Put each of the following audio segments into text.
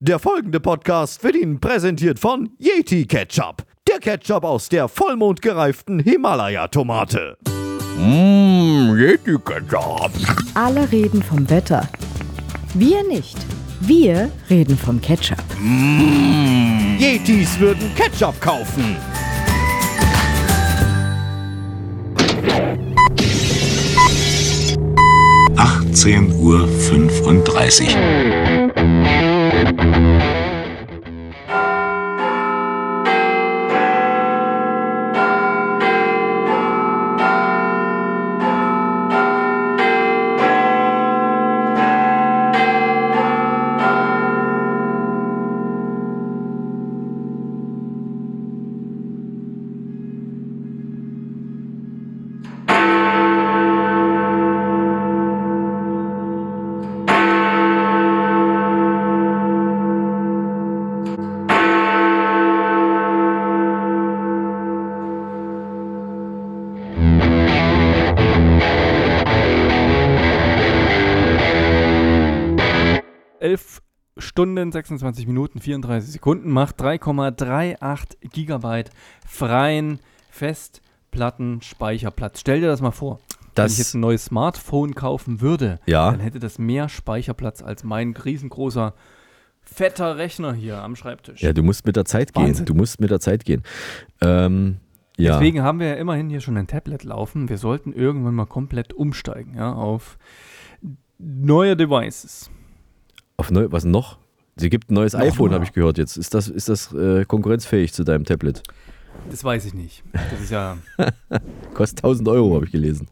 Der folgende Podcast wird Ihnen präsentiert von Yeti Ketchup. Der Ketchup aus der vollmondgereiften Himalaya-Tomate. Mmm, Yeti Ketchup. Alle reden vom Wetter. Wir nicht. Wir reden vom Ketchup. Mmh. Yetis würden Ketchup kaufen. Uhr. 35. Thank you. Stunden, 26 Minuten, 34 Sekunden macht 3,38 Gigabyte freien Festplattenspeicherplatz. Stell dir das mal vor. Wenn ich jetzt Das, ein neues Smartphone kaufen würde, Ja. dann hätte das mehr Speicherplatz als mein riesengroßer, fetter Rechner hier am Schreibtisch. ja, du musst mit der Zeit gehen. Wahnsinn. Du musst mit der Zeit gehen. Ähm, ja. Deswegen haben wir ja immerhin hier schon ein Tablet laufen. Wir sollten irgendwann mal komplett umsteigen, ja, auf neue Devices. Auf neu, was noch? Sie gibt ein neues Noch iPhone, habe ich gehört jetzt. Ist das, ist das äh, konkurrenzfähig zu deinem Tablet? Das weiß ich nicht. Das ist ja, Kostet 1000 Euro, habe ich gelesen.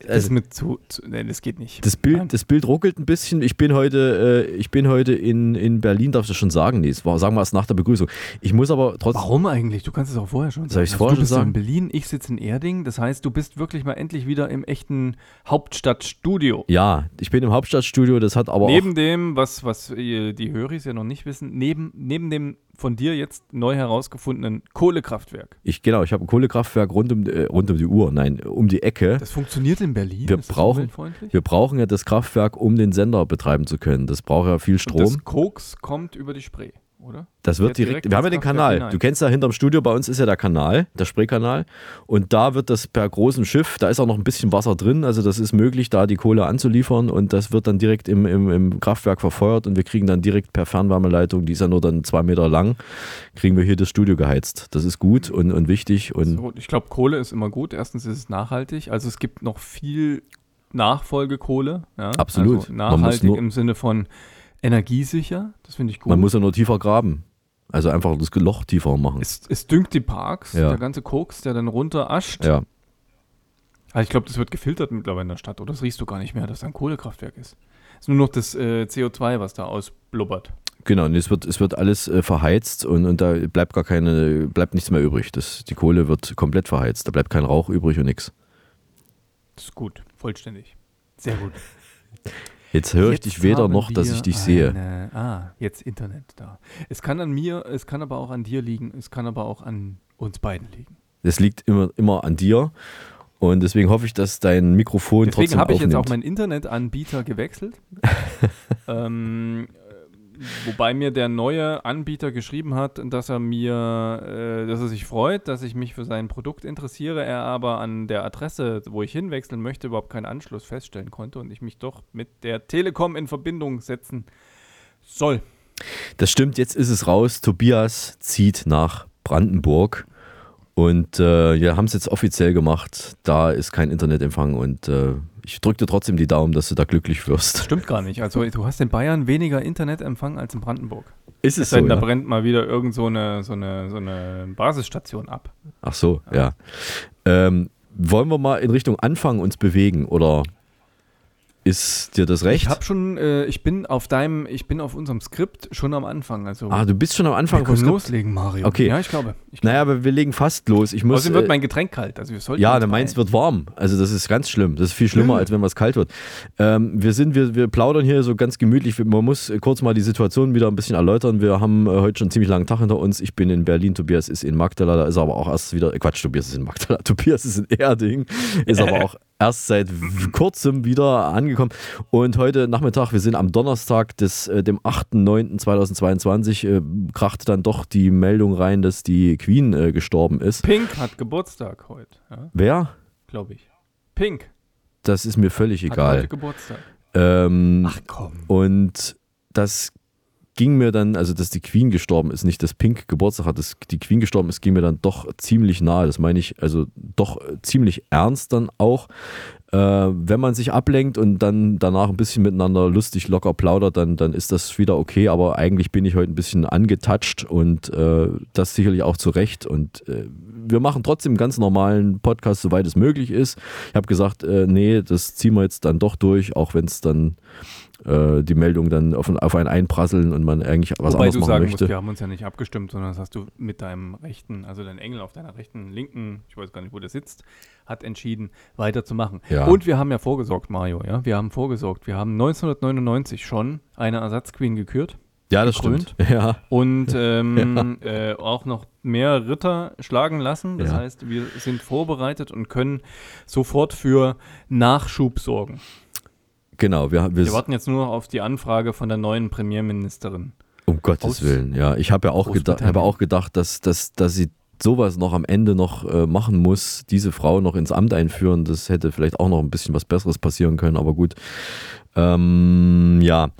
Das Also- zu, zu nee, das geht nicht. Das. Bild, das Bild ruckelt ein bisschen. Ich bin heute, äh, ich bin heute in, in Berlin, darf ich das schon sagen? Nee, es war, sagen wir es nach der Begrüßung. Ich muss aber trotzdem. Warum eigentlich? Du kannst es auch vorher schon Soll ich's Also vorher du bist sagen? in Berlin, ich sitze in Erding. Das heißt, du bist wirklich mal endlich wieder im echten Hauptstadtstudio. Ja, ich bin im Hauptstadtstudio, das hat aber neben dem, was, was die Höris ja noch nicht wissen, neben, neben dem von dir jetzt neu herausgefundenen Kohlekraftwerk. ich, genau, ich habe ein Kohlekraftwerk rund um, äh, rund um die Uhr, nein, um die Ecke. Das funktioniert in Berlin. Wir brauchen-? Wir brauchen ja das Kraftwerk, um den Sender betreiben zu können. Das braucht ja viel Und Strom. Das Koks kommt über die Spree, oder? Das wird direkt, direkt wir haben ja den Kanal. hinein. Du kennst ja hinterm Studio, bei uns ist ja der Kanal, der Spreekanal. Und da wird das per großem Schiff, da ist auch noch ein bisschen Wasser drin, also das ist möglich, da die Kohle anzuliefern und das wird dann direkt im, im, im Kraftwerk verfeuert und wir kriegen dann direkt per Fernwärmeleitung, die ist ja nur dann zwei Meter lang, kriegen wir hier das Studio geheizt. Das ist gut und, und wichtig und So, ich glaube, Kohle ist immer gut. Erstens ist es nachhaltig. Also es gibt noch viel Nachfolgekohle. Ja? Absolut. Also nachhaltig im Sinne von energiesicher. Das finde ich gut. man muss ja nur tiefer graben. Also einfach das Loch tiefer machen. es, es düngt die Parks, Ja. der ganze Koks, der dann runter ascht. Ja, Aber ich glaube, das wird gefiltert mittlerweile in der Stadt. Oder das riechst du gar nicht mehr, dass da ein Kohlekraftwerk ist. Es ist nur noch das äh, CO2, was da ausblubbert. genau. Und es wird, es wird alles äh, verheizt und, und da bleibt gar keine, bleibt nichts mehr übrig. Das, die Kohle wird komplett verheizt. Da bleibt kein Rauch übrig und nichts. Das ist gut, vollständig. Sehr gut. Jetzt höre ich Jetzt dich weder noch, dass ich dich sehe. eine- ah, jetzt Internet da. Es kann an mir, es kann aber auch an dir liegen, es kann aber auch an uns beiden liegen. Das liegt immer, immer an dir. Und deswegen hoffe ich, dass dein Mikrofon Deswegen trotzdem habe ich jetzt auch meinen Internetanbieter gewechselt. ähm, äh, wobei mir der neue Anbieter geschrieben hat, dass er mir, äh, dass er sich freut, dass ich mich für sein Produkt interessiere, er aber an der Adresse, wo ich hinwechseln möchte, überhaupt keinen Anschluss feststellen konnte und ich mich doch mit der Telekom in Verbindung setzen soll. Das stimmt, jetzt ist es raus. Tobias zieht nach Brandenburg. Und äh, wir haben es jetzt offiziell gemacht. Da ist kein Internetempfang. Und äh, ich drücke dir trotzdem die Daumen, dass du da glücklich wirst. Stimmt gar nicht. Also du hast in Bayern weniger Internetempfang als in Brandenburg. Ist Es es so? denn, da Ja? brennt mal wieder irgend so eine, so eine, so eine Basisstation ab. Ach so, ja. Ähm, wollen wir mal in Richtung Anfang uns bewegen? Oder ist dir das recht? Ich habe schon, äh, ich bin auf deinem, ich bin auf unserem Skript schon am Anfang. Also ah, du bist schon am wir Anfang vom können Skript. loslegen, Mario. Okay. Ja, ich glaube. Ich glaube. Naja, aber wir legen fast los. Ich muss. Außerdem wird äh, mein Getränk kalt. Also wir sollten Ja, der meins wird warm. Also das ist ganz schlimm. Das ist viel schlimmer, als wenn was kalt wird. Ähm, wir sind, wir, wir plaudern hier so ganz gemütlich. Man muss äh, kurz mal die Situation wieder ein bisschen erläutern. Wir haben äh, heute schon einen ziemlich langen Tag hinter uns. Ich bin in Berlin, Tobias ist in Magdala, da ist er aber auch erst wieder, äh, Quatsch, Tobias ist in Magdala, Tobias ist in Erding, ist aber auch erst seit kurzem wieder angekommen reingekommen. Und heute Nachmittag, wir sind am Donnerstag, des, äh, dem 8.9.2022, äh, krachte dann doch die Meldung rein, dass die Queen äh, gestorben ist. Pink hat Geburtstag heute, ja, Wer? glaube ich. Pink Das ist mir völlig hat egal. heute Geburtstag. Ähm, komm. Und das ging mir dann, also dass die Queen gestorben ist, nicht dass Pink Geburtstag hat, dass die Queen gestorben ist, ging mir dann doch ziemlich nahe. Das meine ich also doch äh, ziemlich ernst dann auch. Äh, wenn man sich ablenkt und dann danach ein bisschen miteinander lustig locker plaudert, dann, dann ist das wieder okay. Aber eigentlich bin ich heute ein bisschen angetatscht und äh, das sicherlich auch zu Recht. Und äh, wir machen trotzdem einen ganz normalen Podcast, soweit es möglich ist. Ich habe gesagt, äh, nee, das ziehen wir jetzt dann doch durch, auch wenn es dann äh, die Meldung dann auf, auf einen einprasseln und man eigentlich was Wobei anderes du machen sagen möchte. musst, wir haben uns ja nicht abgestimmt, sondern das hast du mit deinem rechten, also dein Engel auf deiner rechten, linken, ich weiß gar nicht, wo der sitzt, hat entschieden, weiterzumachen. Ja. Und wir haben ja vorgesorgt, Mario, ja, wir haben vorgesorgt. Wir haben 1999 schon eine Ersatzqueen gekürt ja, das gekrönt. stimmt. Ja, und ähm, äh, auch noch mehr Ritter schlagen lassen. Das Ja. heißt, wir sind vorbereitet und können sofort für Nachschub sorgen. Genau. Wir, wir, Wir warten jetzt nur auf die Anfrage von der neuen Premierministerin. um Gottes aus Willen. Ja, ich habe ja auch, gedacht, Großbritannien. habe auch gedacht, dass, dass, dass sie sowas noch am Ende noch äh, machen muss, diese Frau noch ins Amt einführen. Das hätte vielleicht auch noch ein bisschen was Besseres passieren können, aber gut. Ähm, ja.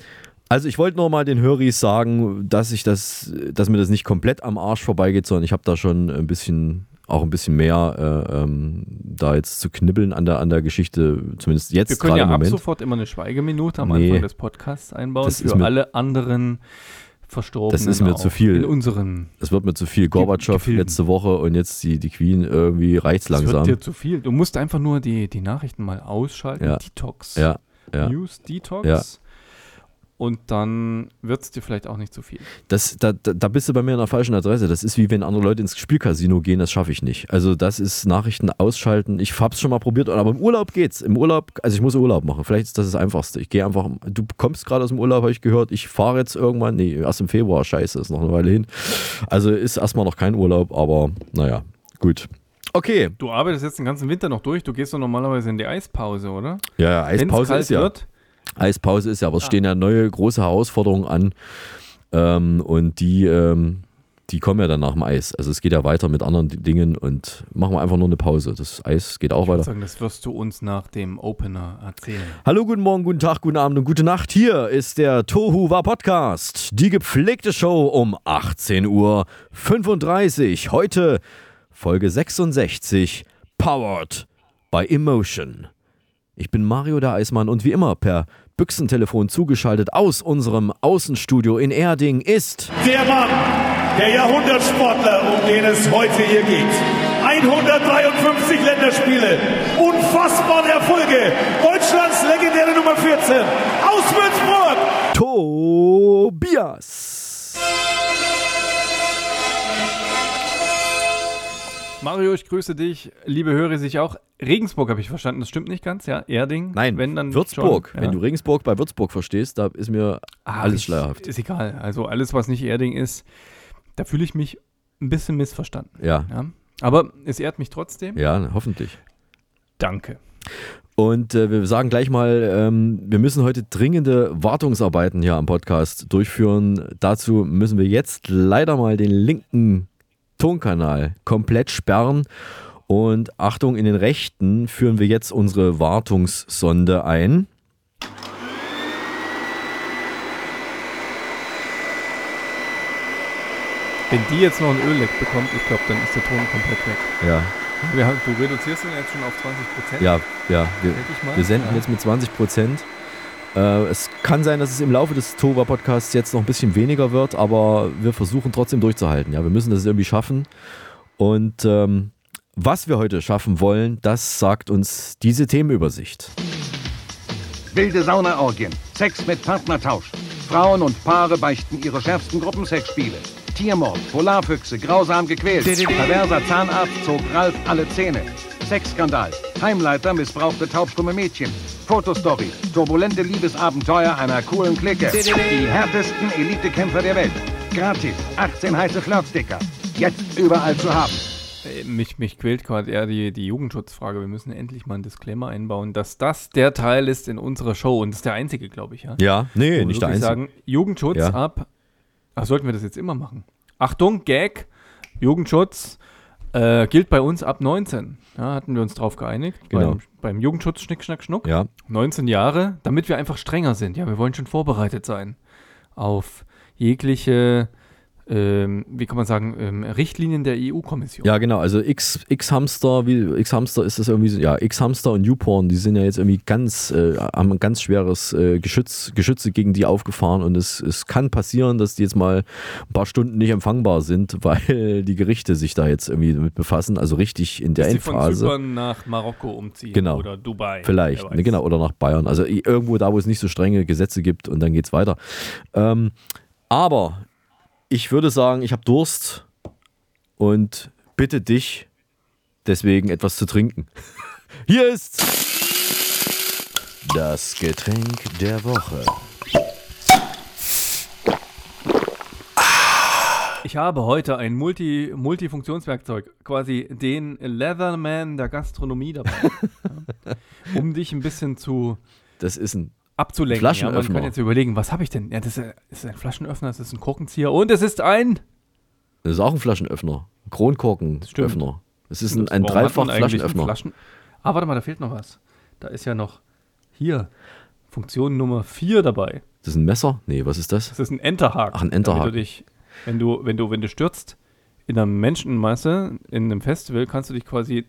Also ich wollte noch mal den Höris sagen, dass ich das, dass mir das nicht komplett am Arsch vorbeigeht, sondern ich habe da schon ein bisschen, auch ein bisschen mehr äh, ähm, da jetzt zu knibbeln an der, an der Geschichte, zumindest jetzt Wir können gerade ja ab Moment. sofort immer eine Schweigeminute am Nee. Anfang des Podcasts einbauen Das ist für mir- alle anderen Verstorbenen. Das ist mir zu viel. In unseren. Es wird mir zu viel. Gorbatschow letzte Woche und jetzt die, die Queen irgendwie reicht's Das wird langsam. dir zu viel. Du musst einfach nur die, die Nachrichten mal ausschalten. Ja. Detox. Ja, ja. News Detox. Ja. Und dann wird es dir vielleicht auch nicht zu viel. Das, da, da, bist du bei mir an der falschen Adresse. Das ist wie wenn andere Leute ins Spielcasino gehen, das schaffe ich nicht. Also das ist Nachrichten ausschalten. Ich hab's schon mal probiert, aber im Urlaub geht's. Im Urlaub, also ich muss Urlaub machen. Vielleicht ist das das Einfachste. Ich gehe einfach, du kommst gerade aus dem Urlaub, habe ich gehört. Ich fahre jetzt irgendwann, nee, erst im Februar, scheiße, ist noch eine Weile hin. Also ist erstmal noch kein Urlaub, aber naja, gut. Okay, Du arbeitest jetzt den ganzen Winter noch durch. Du gehst doch normalerweise in die Eispause, oder? ja, ja Eispause ist ja. wird. Eispause ist ja, aber es stehen ja neue große Herausforderungen an ähm, und die, ähm, die kommen ja dann nach dem Eis. Also es geht ja weiter mit anderen Dingen und machen wir einfach nur eine Pause. Das Eis geht auch Ich würde weiter. sagen, das wirst du uns nach dem Opener erzählen. Hallo, guten Morgen, guten Tag, guten Abend und gute Nacht. Hier ist der Tohu War Podcast, die gepflegte Show um 18 Uhr 35. Heute Folge 66, powered by Emotion. Ich bin Mario der Eismann und wie immer per Büchsentelefon zugeschaltet aus unserem Außenstudio in Erding ist Der Mann, der Jahrhundertsportler, um den es heute hier geht. 153 Länderspiele, unfassbare Erfolge. Deutschlands legendäre Nummer 14 aus Würzburg. Tobias. Mario, ich grüße dich. Liebe Hörer, sich auch. Regensburg habe ich verstanden, das stimmt nicht ganz, ja? Erding? Nein, wenn dann Würzburg. Schon, Wenn ja. du Regensburg bei Würzburg verstehst, da ist mir Ah, alles ich- schleierhaft. Ist egal. Also alles, was nicht Erding ist, da fühle ich mich ein bisschen missverstanden. Ja, Ja? Aber es ehrt mich trotzdem. ja, hoffentlich. Danke. Und äh, wir sagen gleich mal, ähm, wir müssen heute dringende Wartungsarbeiten hier am Podcast durchführen. Dazu müssen wir jetzt leider mal den linken Tonkanal komplett sperren. Und Achtung, in den rechten führen wir jetzt unsere Wartungssonde ein. Wenn die jetzt noch ein Ölleck bekommt, ich glaube, dann ist der Ton komplett weg. Ja, haben- du reduzierst ihn jetzt schon auf 20 Prozent. ja, ja. Wir, wir senden ja. jetzt mit 20 Prozent. Äh, es kann sein, dass es im Laufe des Tova Podcasts jetzt noch ein bisschen weniger wird, aber wir versuchen trotzdem durchzuhalten. Ja, wir müssen das irgendwie schaffen. Und ähm, was wir heute schaffen wollen, das sagt uns diese Themenübersicht. Wilde Saunaorgien, Sex mit Partnertausch. Frauen und Paare beichten ihre schärfsten Gruppensexspiele. Tiermord, Polarfüchse, grausam gequält. Perverser Zahnarzt zog Ralf alle Zähne. Sexskandal, Heimleiter missbrauchte taubstumme Mädchen. Fotostory, turbulente Liebesabenteuer einer coolen Clique. Die härtesten Elitekämpfer der Welt. Gratis, 18 heiße Flirtsticker. Jetzt überall zu haben. Äh, Mich, mich quält gerade eher die, die Jugendschutzfrage. Wir müssen endlich mal einen Disclaimer einbauen, dass das der Teil ist in unserer Show und das ist der einzige, glaube ich, ja. Ja, Wo nee, wir nicht der einzige. sagen, Jugendschutz Ja. ab. Ach, sollten wir das jetzt immer machen? Achtung, Gag, Jugendschutz äh, gilt bei uns ab 19. Ja, hatten wir uns drauf geeinigt. Genau. Beim, beim Jugendschutz Schnick, Schnack, Schnuck. Ja, 19 Jahre, damit wir einfach strenger sind. Ja, wir wollen schon vorbereitet sein auf jegliche, ähm, wie kann man sagen, ähm, Richtlinien der EU-Kommission. ja, genau. Also X, X-Hamster, wie X-Hamster ist das irgendwie so, ja, X-Hamster und YouPorn, die sind ja jetzt irgendwie ganz, äh, haben ein ganz schweres äh, Geschütz, Geschütze gegen die aufgefahren und es, es kann passieren, dass die jetzt mal ein paar Stunden nicht empfangbar sind, weil die Gerichte sich da jetzt irgendwie damit befassen, also richtig in der Dass sie von Endphase. Zypern nach Marokko umziehen Genau. oder Dubai. Vielleicht, ne, genau, oder nach Bayern. Also irgendwo da, wo es nicht so strenge Gesetze gibt und dann geht's weiter. Ähm, aber ich würde sagen, ich habe Durst und bitte dich deswegen etwas zu trinken. Hier ist das Getränk der Woche. Ich habe heute ein Multi Multifunktionswerkzeug, quasi den Leatherman der Gastronomie dabei, um dich ein bisschen zu Das ist ein abzulenken. Ja, man Flaschenöffner. kann jetzt überlegen, was habe ich denn? Ja, das ist, ein Flaschenöffner, das ist ein Korkenzieher und es ist ein Das ist auch ein Flaschenöffner. Kronkorkenöffner. Es ist ein, ein einen Dreifach-Flaschenöffner. Flaschen Ah, warte mal, da fehlt noch was. Da ist ja noch hier Funktion Nummer 4 dabei. Das ist ein Messer? Nee, was ist das? Das ist ein Enterhaken. Ach, ein Enterhaken. Du dich, wenn du, wenn du, wenn du stürzt in einer Menschenmasse, in einem Festival, kannst du dich quasi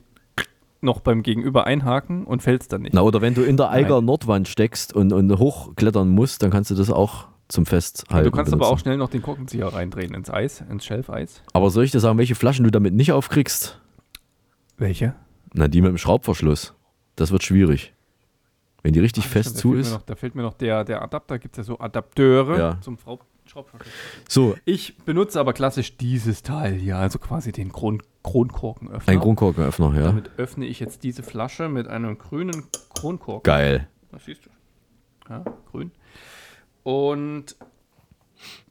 noch beim Gegenüber einhaken und fällst dann nicht. Na, oder wenn du in der Eiger Nein. Nordwand steckst und, und hochklettern musst, dann kannst du das auch zum Festhalten. du kannst aber auch benutzen. schnell noch den Korkenzieher reindrehen ins Eis, ins Schelfeis. Aber soll ich dir sagen, welche Flaschen du damit nicht aufkriegst? Welche? Na, die mit dem Schraubverschluss. Das wird schwierig. Wenn die richtig fest da zu ist. Noch, da fehlt mir noch der, der Adapter, gibt es ja so Adapteure Ja. zum Frau- Schraubverschluss. So, Ich benutze aber klassisch dieses Teil hier, also quasi den Kron Kronkorkenöffner. ein Kronkorkenöffner, ja. Damit öffne ich jetzt diese Flasche mit einem grünen Kronkorken. Geil. Das siehst du. Ja, grün. Und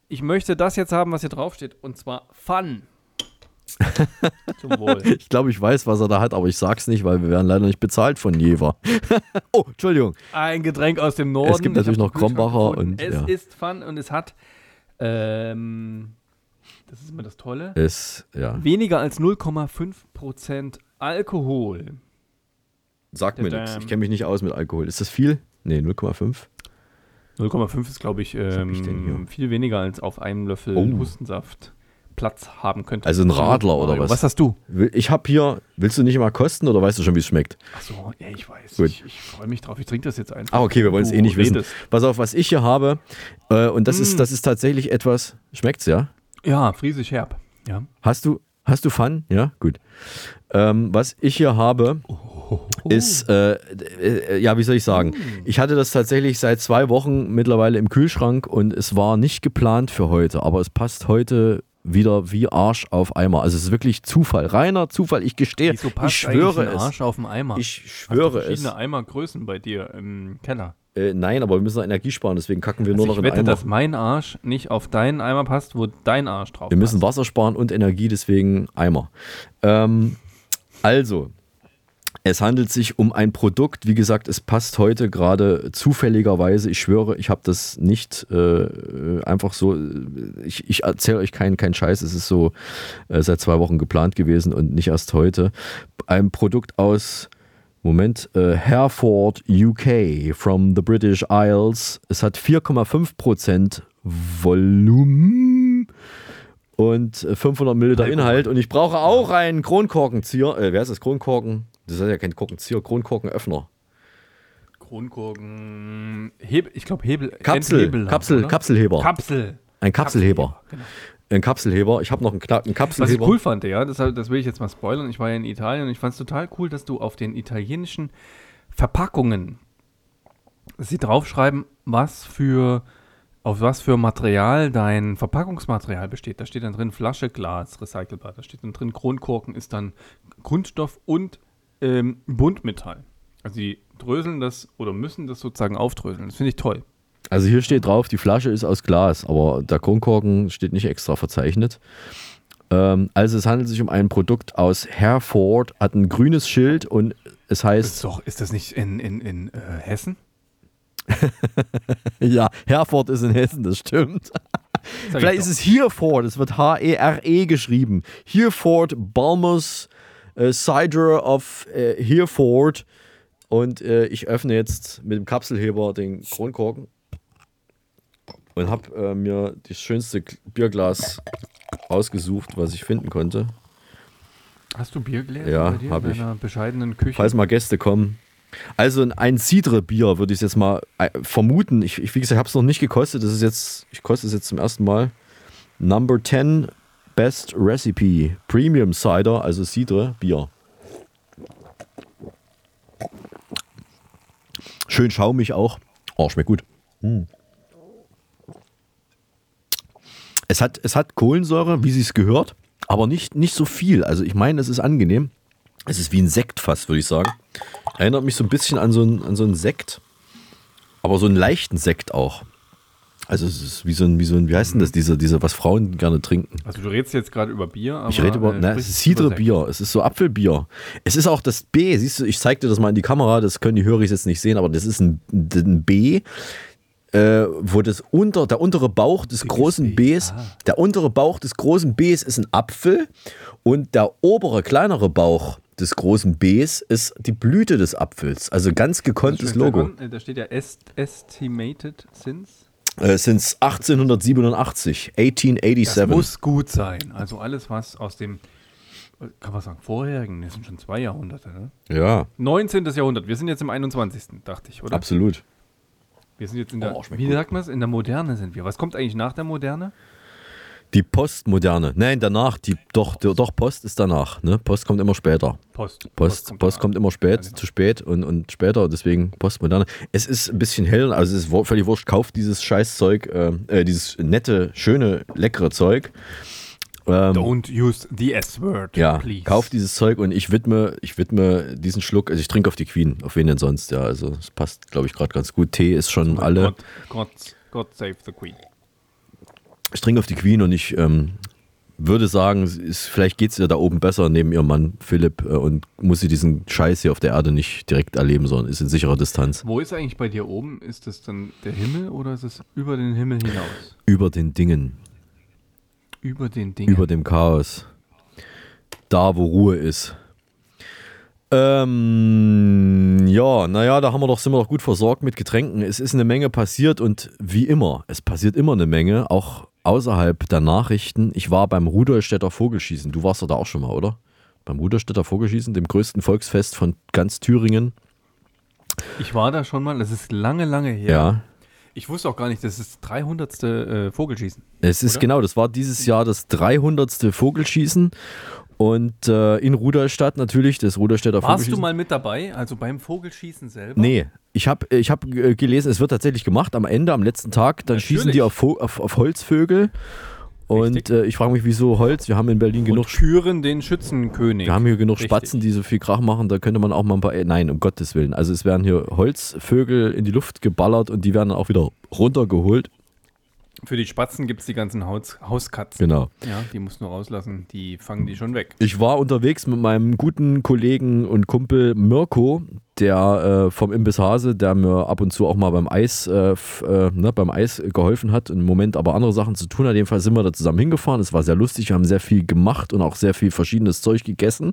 ich möchte das jetzt haben, was hier draufsteht, und zwar Fun. Zum Wohl. Ich glaube, ich weiß, was er da hat, aber ich sag's nicht, weil wir werden leider nicht bezahlt von Jever. oh, Entschuldigung. Ein Getränk aus dem Norden. Es gibt Ich natürlich noch Krombacher und, Es ja. ist Fun und es hat, ähm, das ist immer das Tolle, Es, ja. weniger als 0,5% Alkohol. Sag mir nichts. Ich kenne mich nicht aus mit Alkohol. Ist das viel? Nee, 0,5. 0,5 ist, glaube ich, hab ich denn hier? ähm, viel weniger als auf einem Löffel Oh. Hustensaft Platz haben könnte. Also ein Radler oder was? Was hast du? Ich habe hier, willst du nicht mal kosten oder weißt du schon, wie es schmeckt? Achso, ja, ich weiß. Gut. Ich, ich freue mich drauf. Ich trinke das jetzt einfach. Ah, okay, wir wollen es eh nicht wissen. redest. Pass auf, was ich hier habe, äh, und das, Mm. ist, das ist tatsächlich etwas, schmeckt's, ja? Ja, friesisch herb. Ja. Hast du, hast du Fun? Ja, gut. Ähm, was ich hier habe, ist, äh, äh, ja, wie soll ich sagen? Ich hatte das tatsächlich seit zwei Wochen mittlerweile im Kühlschrank und es war nicht geplant für heute, aber es passt heute wieder wie Arsch auf Eimer. Also es ist wirklich Zufall, reiner Zufall. Ich gestehe, Wieso passt ich schwöre es. Arsch auf den Eimer? Ich Hast du schwöre es. verschiedene Eimergrößen bei dir im Keller. Äh, nein, aber wir müssen Energie sparen, deswegen kacken wir Also nur noch ich in wette, Eimer. dass mein Arsch nicht auf deinen Eimer passt, wo dein Arsch drauf Wir müssen passt. Wasser sparen und Energie, deswegen Eimer. Ähm, also, es handelt sich um ein Produkt, wie gesagt, es passt heute gerade zufälligerweise. Ich schwöre, ich habe das nicht äh, einfach so. Ich, ich erzähle euch keinen kein Scheiß, es ist so äh, seit zwei Wochen geplant gewesen und nicht erst heute. Ein Produkt aus. Moment, äh, Hereford, UK, from the British Isles. Es hat 4,5% Volumen und äh, 500 Milliliter Inhalt. Und ich brauche auch einen Kronkorkenzieher. Äh, wer ist das? Kronkorken? Das ist ja kein Korkenzieher, Kronkorkenöffner. Kronkorken. Hebel, ich glaube Hebel. Kapsel, Kapsel, oder? Kapselheber. Kapsel. ein Kapselheber. Genau. Ein Kapselheber. Ich habe noch einen, einen Was ich Kapselheber. cool fand, ja, das, das will ich jetzt mal spoilern. Ich war ja in Italien und ich fand es total cool, dass du auf den italienischen Verpackungen sie draufschreiben, was für auf was für Material dein Verpackungsmaterial besteht. Da steht dann drin Flasche, Glas, recycelbar. Da steht dann drin Kronkorken ist dann Kunststoff und ähm, Buntmetall. Also die dröseln das oder müssen das sozusagen aufdröseln. Das finde ich toll. Also hier steht drauf, die Flasche ist aus Glas, aber der Kronkorken steht nicht extra verzeichnet. Ähm, also es handelt sich um ein Produkt aus Hereford, hat ein grünes Schild und es Ist, heißt, doch, ist das nicht in, in, in äh, Hessen? ja, Hereford ist in Hessen, das stimmt. Vielleicht ich ist es Hereford, es wird H-E-R-E geschrieben. Hereford Balmers äh, Cider of äh, Hereford. Und äh, ich öffne jetzt mit dem Kapselheber den Kronkorken und habe äh, mir das schönste Bierglas ausgesucht, was ich finden konnte. Hast du Biergläser Ja, bei dir hab in ich. deiner bescheidenen Küche? Falls mal Gäste kommen. Also ein- ein Cidre-Bier würde ich jetzt mal äh, vermuten. Ich, ich wie gesagt, habe es noch nicht gekostet. Das ist jetzt, ich koste es jetzt zum ersten Mal. Number 10 Best Recipe Premium Cider, also Cidre Bier. Schön schaumig auch. Oh, schmeckt gut. Hm. Es hat, es hat Kohlensäure, wie sie es gehört, aber nicht, nicht so viel. Also ich meine, es ist angenehm. Es ist wie ein Sekt fast, würde ich sagen. Erinnert mich so ein bisschen an so einen, an so einen Sekt. Aber so einen leichten Sekt auch. Also es ist wie so ein, wie so ein, wie heißt denn das, diese, diese, was Frauen gerne trinken. also du redest jetzt gerade über Bier, aber Ich rede über, äh, ne, es ist. Cidre-Bier, es ist so Apfelbier. Es ist auch das B, siehst du, ich zeig dir das mal in die Kamera, das können die Hörer jetzt nicht sehen, aber das ist ein, ein B, äh, wo das unter, der untere Bauch des großen Bs, ah. der untere Bauch des großen Bs ist ein Apfel und der obere, kleinere Bauch des großen Bs ist die Blüte des Apfels. Also ganz gekonntes Logo. Äh, Da steht ja est, Estimated Since. Äh, Sind 1887, 1887. Das muss gut sein. Also alles, was aus dem, kann man sagen, vorherigen, das sind schon zwei Jahrhunderte, ne? ja, 19. Jahrhundert. Wir sind jetzt im 21. dachte ich, oder? absolut. Wir sind jetzt in der, Oh, wie gut. sagt man es? In der Moderne sind wir. Was kommt eigentlich nach der Moderne? Die Postmoderne. Nein, danach. Die, doch, doch, Post ist danach. Ne? Post kommt immer später. Post. Post, Post, kommt, danach. immer spät, Ja, genau. zu spät und, und später, deswegen Postmoderne. Es ist ein bisschen hell, also es ist völlig wurscht, kauft dieses Scheißzeug, äh, äh, dieses nette, schöne, leckere Zeug. Ähm, Don't use the S-word, ja, please. kauft dieses Zeug und ich widme, ich widme diesen Schluck, also ich trinke auf die Queen, auf wen denn sonst, ja, also es passt, glaube ich, gerade ganz gut. Tee ist schon alle. God, God, God save the Queen. Ich trinke auf die Queen und ich ähm, würde sagen, ist, vielleicht geht es ihr da oben besser neben ihrem Mann Philipp äh, und muss sie diesen Scheiß hier auf der Erde nicht direkt erleben, sondern ist in sicherer Distanz. Wo ist eigentlich bei dir oben? Ist das dann der Himmel oder ist es über den Himmel hinaus? Über den Dingen, Über den Dingen. über dem Chaos. Da, wo Ruhe ist. Ähm, ja, naja, da haben wir doch, sind wir doch gut versorgt mit Getränken. Es ist eine Menge passiert und wie immer, es passiert immer eine Menge, auch außerhalb der Nachrichten. Ich war beim Rudolstädter Vogelschießen. Du warst doch da auch schon mal, oder? Beim Rudolstädter Vogelschießen, dem größten Volksfest von ganz Thüringen. ich war da schon mal, das ist lange, lange her. Ja. Ich wusste auch gar nicht, das ist das 300. Äh, Vogelschießen. Es ist Oder? genau, das war dieses Jahr das 300. Vogelschießen. Und äh, in Rudolstadt natürlich, das Rudolstädter Warst du mal mit dabei, also beim Vogelschießen selber? Nee, ich habe ich hab äh, gelesen, es wird tatsächlich gemacht am Ende, am letzten Tag. Dann schießen die auf, auf, auf Holzvögel. Und äh, ich frage mich, wieso Holz? Wir haben in Berlin genug, Und küren den Schützenkönig. wir haben hier genug Richtig. Spatzen, die so viel Krach machen. Da könnte man auch mal ein paar. Äh, nein, um Gottes Willen. Also es werden hier Holzvögel in die Luft geballert und die werden dann auch wieder runtergeholt. Für die Spatzen gibt es die ganzen Haus Hauskatzen. Genau. Ja, die musst du rauslassen, die fangen die schon weg. Ich war unterwegs mit meinem guten Kollegen und Kumpel Mirko, der äh, vom Imbiss Hase, der mir ab und zu auch mal beim Eis, äh, äh, ne, beim Eis geholfen hat, im Moment aber andere Sachen zu tun hat. Jedenfalls sind wir da zusammen hingefahren. Es war sehr lustig, wir haben sehr viel gemacht und auch sehr viel verschiedenes Zeug gegessen,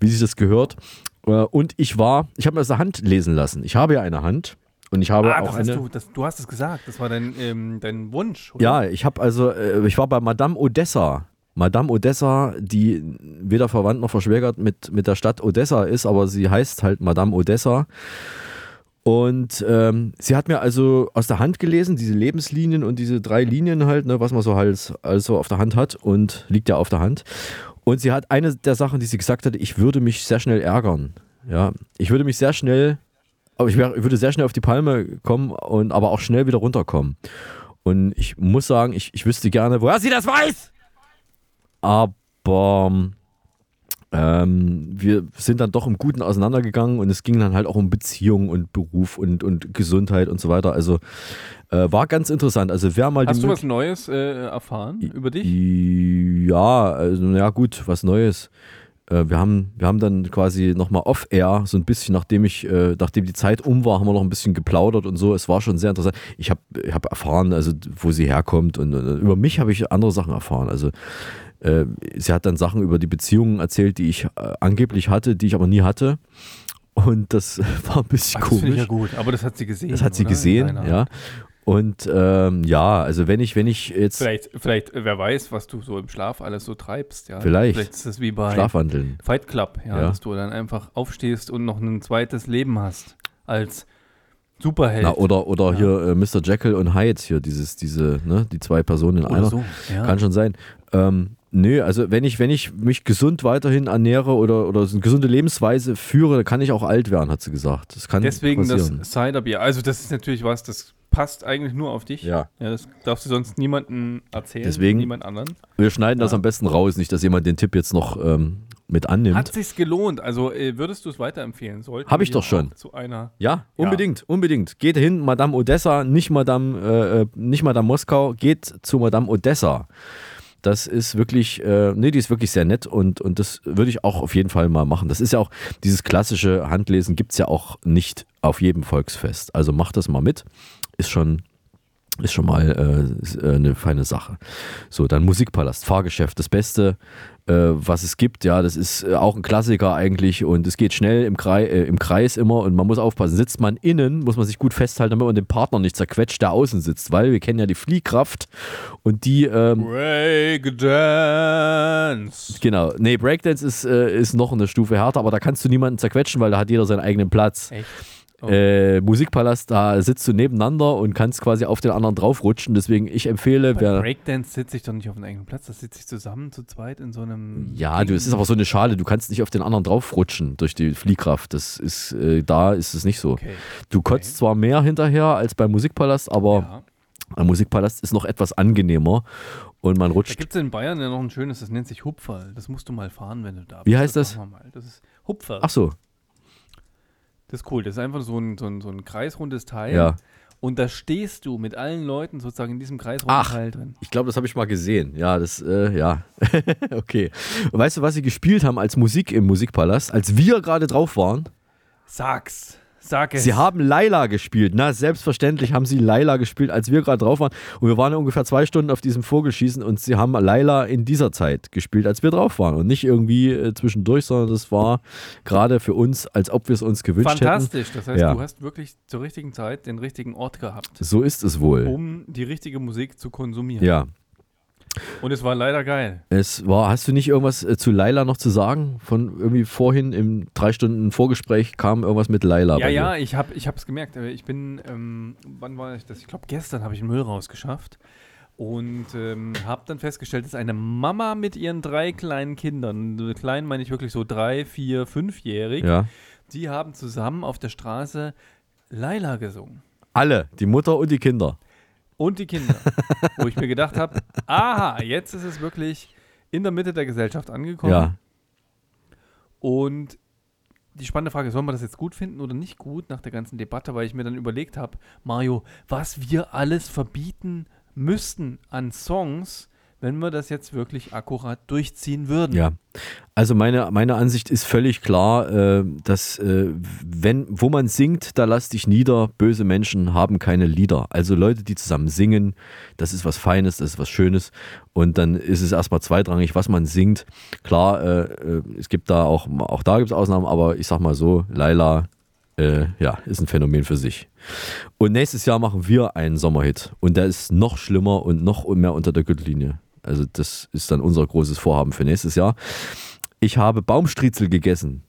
wie sich das gehört. Äh, und ich war, ich habe mir aus der Hand lesen lassen. Ich habe ja eine Hand und ich habe Ah, auch eine. du, das, du hast es gesagt. Das war dein, ähm, dein Wunsch. Oder? Ja, ich habe also, äh, ich war bei Madame Odessa. Madame Odessa, die weder verwandt noch verschwägert mit, mit der Stadt Odessa ist, aber sie heißt halt Madame Odessa. Und ähm, sie hat mir also aus der Hand gelesen, diese Lebenslinien und diese drei Linien halt, ne, was man so halt also auf der Hand hat und liegt ja auf der Hand. Und sie hat eine der Sachen, die sie gesagt hat, ich würde mich sehr schnell ärgern. Ja, ich würde mich sehr schnell, aber ich, wär, ich würde sehr schnell auf die Palme kommen und aber auch schnell wieder runterkommen. Und ich muss sagen, ich, ich wüsste gerne, woher sie das weiß. Aber ähm, wir sind dann doch im Guten auseinandergegangen und es ging dann halt auch um Beziehung und Beruf und, und Gesundheit und so weiter. Also äh, war ganz interessant. Also wer mal Hast du was Neues äh, erfahren über dich? Ja, also ja gut, was Neues. Äh, wir, haben, wir haben dann quasi nochmal off-air, so ein bisschen, nachdem ich, äh, nachdem die Zeit um war, haben wir noch ein bisschen geplaudert und so. Es war schon sehr interessant. Ich habe ich hab erfahren, also wo sie herkommt und, und über mich habe ich andere Sachen erfahren. Also äh, sie hat dann Sachen über die Beziehungen erzählt, die ich äh, angeblich hatte, die ich aber nie hatte. Und das war ein bisschen Ach, das finde ich komisch. ja gut, aber das hat sie gesehen. Das hat sie oder? Gesehen, ja. Und ähm, ja, also wenn ich, wenn ich jetzt Vielleicht, vielleicht, wer weiß, was du so im Schlaf alles so treibst, ja. Vielleicht. Vielleicht ist das wie bei Schlafwandeln. Fight Club, ja, Ja. dass du dann einfach aufstehst und noch ein zweites Leben hast als Superheld. Na, oder oder Ja. hier äh, Mr. Jekyll und Hyde, hier dieses, diese, ne, die zwei Personen in Oder einer. so, ja. Kann schon sein. Ähm, nö, also wenn ich, wenn ich mich gesund weiterhin ernähre oder, oder so eine gesunde Lebensweise führe, dann kann ich auch alt werden, hat sie gesagt. Das kann Deswegen passieren. das Ciderbier. Also das ist natürlich was, das passt eigentlich nur auf dich. Ja. ja das darfst du sonst niemandem erzählen. Deswegen- Niemand anderen. Wir schneiden das Ja. am besten raus, nicht, dass jemand den Tipp jetzt noch ähm, mit Hat annimmt. sich's gelohnt? Also äh, würdest du es weiterempfehlen? Sollten Hab ich doch schon. Zu einer. Ja, unbedingt, unbedingt. Geht hin, Madame Odessa, nicht Madame, äh, äh, nicht Madame Moskau, geht zu Madame Odessa. Das ist wirklich, äh, nee, die ist wirklich sehr nett und, und das würde ich auch auf jeden Fall mal machen. Das ist ja auch, dieses klassische Handlesen gibt es ja auch nicht auf jedem Volksfest. Also macht das mal mit. Ist schon, ist schon mal äh, äh, eine feine Sache. So, dann Musikpalast, Fahrgeschäft, das Beste, äh, was es gibt. Ja, das ist äh, auch ein Klassiker eigentlich und es geht schnell im, Krei äh, im Kreis immer und man muss aufpassen. Sitzt man innen, muss man sich gut festhalten, damit man den Partner nicht zerquetscht, der außen sitzt, weil wir kennen ja die Fliehkraft und die, ähm, Breakdance. genau, nee, Breakdance ist, ist noch eine Stufe härter, aber da kannst du niemanden zerquetschen, weil da hat jeder seinen eigenen Platz. Echt? Oh. Äh, Musikpalast, da sitzt du nebeneinander und kannst quasi auf den anderen draufrutschen. Deswegen, ich empfehle, Bei wer. Breakdance sitze ich doch nicht auf einem eigenen Platz, das sitze ich zusammen zu zweit in so einem. Ja, Ding. du, es ist aber so eine Schale, du kannst nicht auf den anderen draufrutschen durch die Fliehkraft. Das ist, äh, da ist es nicht so. Okay. Du kotzt zwar mehr hinterher als beim Musikpalast, aber Ja. am Musikpalast ist noch etwas angenehmer und man Da rutscht. gibt es in Bayern ja noch ein schönes, das nennt sich Hupferl. Das musst du mal fahren, wenn du da bist. Wie heißt das? mal. Das ist Hupferl. Ach so, Das ist cool. Das ist einfach so ein, so ein, so ein kreisrundes Teil. ja. Und da stehst du mit allen Leuten sozusagen in diesem kreisrunden Ach. Teil drin. Ich glaube, das habe ich mal gesehen. Ja, das, äh, ja. okay. Und weißt du, was sie gespielt haben als Musik im Musikpalast, als wir gerade drauf waren? Sag's. Sag es. Sie haben Laila gespielt. Na, selbstverständlich haben sie Laila gespielt, als wir gerade drauf waren. Und wir waren ungefähr zwei Stunden auf diesem Vogelschießen und sie haben Laila in dieser Zeit gespielt, als wir drauf waren. Und nicht irgendwie äh, zwischendurch, sondern das war gerade für uns, als ob wir es uns gewünscht hätten. Fantastisch. Das heißt, Ja. du hast wirklich zur richtigen Zeit den richtigen Ort gehabt, So ist es wohl. um die richtige Musik zu konsumieren. Ja. Und es war leider geil. Es war, hast du nicht irgendwas äh, zu Laila noch zu sagen? Von irgendwie vorhin im drei Stunden Vorgespräch kam irgendwas mit Laila. Ja, ja, dir. ich habe ich es gemerkt. äh, Ich bin, ähm, wann war ich das? Ich glaube, gestern habe ich den Müll rausgeschafft und ähm, habe dann festgestellt, dass eine Mama mit ihren drei kleinen Kindern, klein meine ich wirklich so drei, vier, fünfjährig, Ja. die haben zusammen auf der Straße Laila gesungen. Alle, die Mutter und die Kinder. Und die Kinder. wo ich mir gedacht habe, aha, jetzt ist es wirklich in der Mitte der Gesellschaft angekommen. Ja. Und die spannende Frage, sollen wir das jetzt gut finden oder nicht gut nach der ganzen Debatte, weil ich mir dann überlegt habe, Mario, was wir alles verbieten müssten an Songs, wenn wir das jetzt wirklich akkurat durchziehen würden. Ja, also meine, meine Ansicht ist völlig klar, äh, dass äh, wenn, wo man singt, da lass dich nieder, böse Menschen haben keine Lieder. Also Leute, die zusammen singen, das ist was Feines, das ist was Schönes und dann ist es erstmal zweitrangig, was man singt. Klar, äh, äh, es gibt da auch, auch da gibt es Ausnahmen, aber ich sag mal so, Laila, äh, ja, ist ein Phänomen für sich. Und nächstes Jahr machen wir einen Sommerhit und der ist noch schlimmer und noch mehr unter der Gürtellinie. Also das ist dann unser großes Vorhaben für nächstes Jahr. Ich habe Baumstriezel gegessen.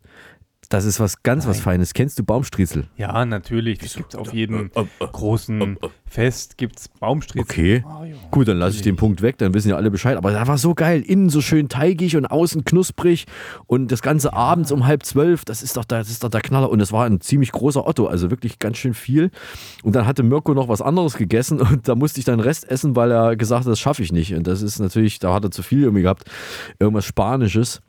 Das ist was ganz was Feines. Kennst du Baumstriezel? Ja, natürlich. Das gibt es auf jedem großen Fest, gibt es Baumstriezel. Okay. Mario. Gut, dann lasse ich den Punkt weg, dann wissen ja alle Bescheid. Aber das war so geil. Innen so schön teigig und außen knusprig. Und das Ganze abends um halb zwölf, das ist, doch der, das ist doch der Knaller. Und es war ein ziemlich großer Otto, also wirklich ganz schön viel. Und dann hatte Mirko noch was anderes gegessen und da musste ich dann Rest essen, weil er gesagt hat, das schaffe ich nicht. Und das ist natürlich, da hat er zu viel irgendwie gehabt. Irgendwas Spanisches.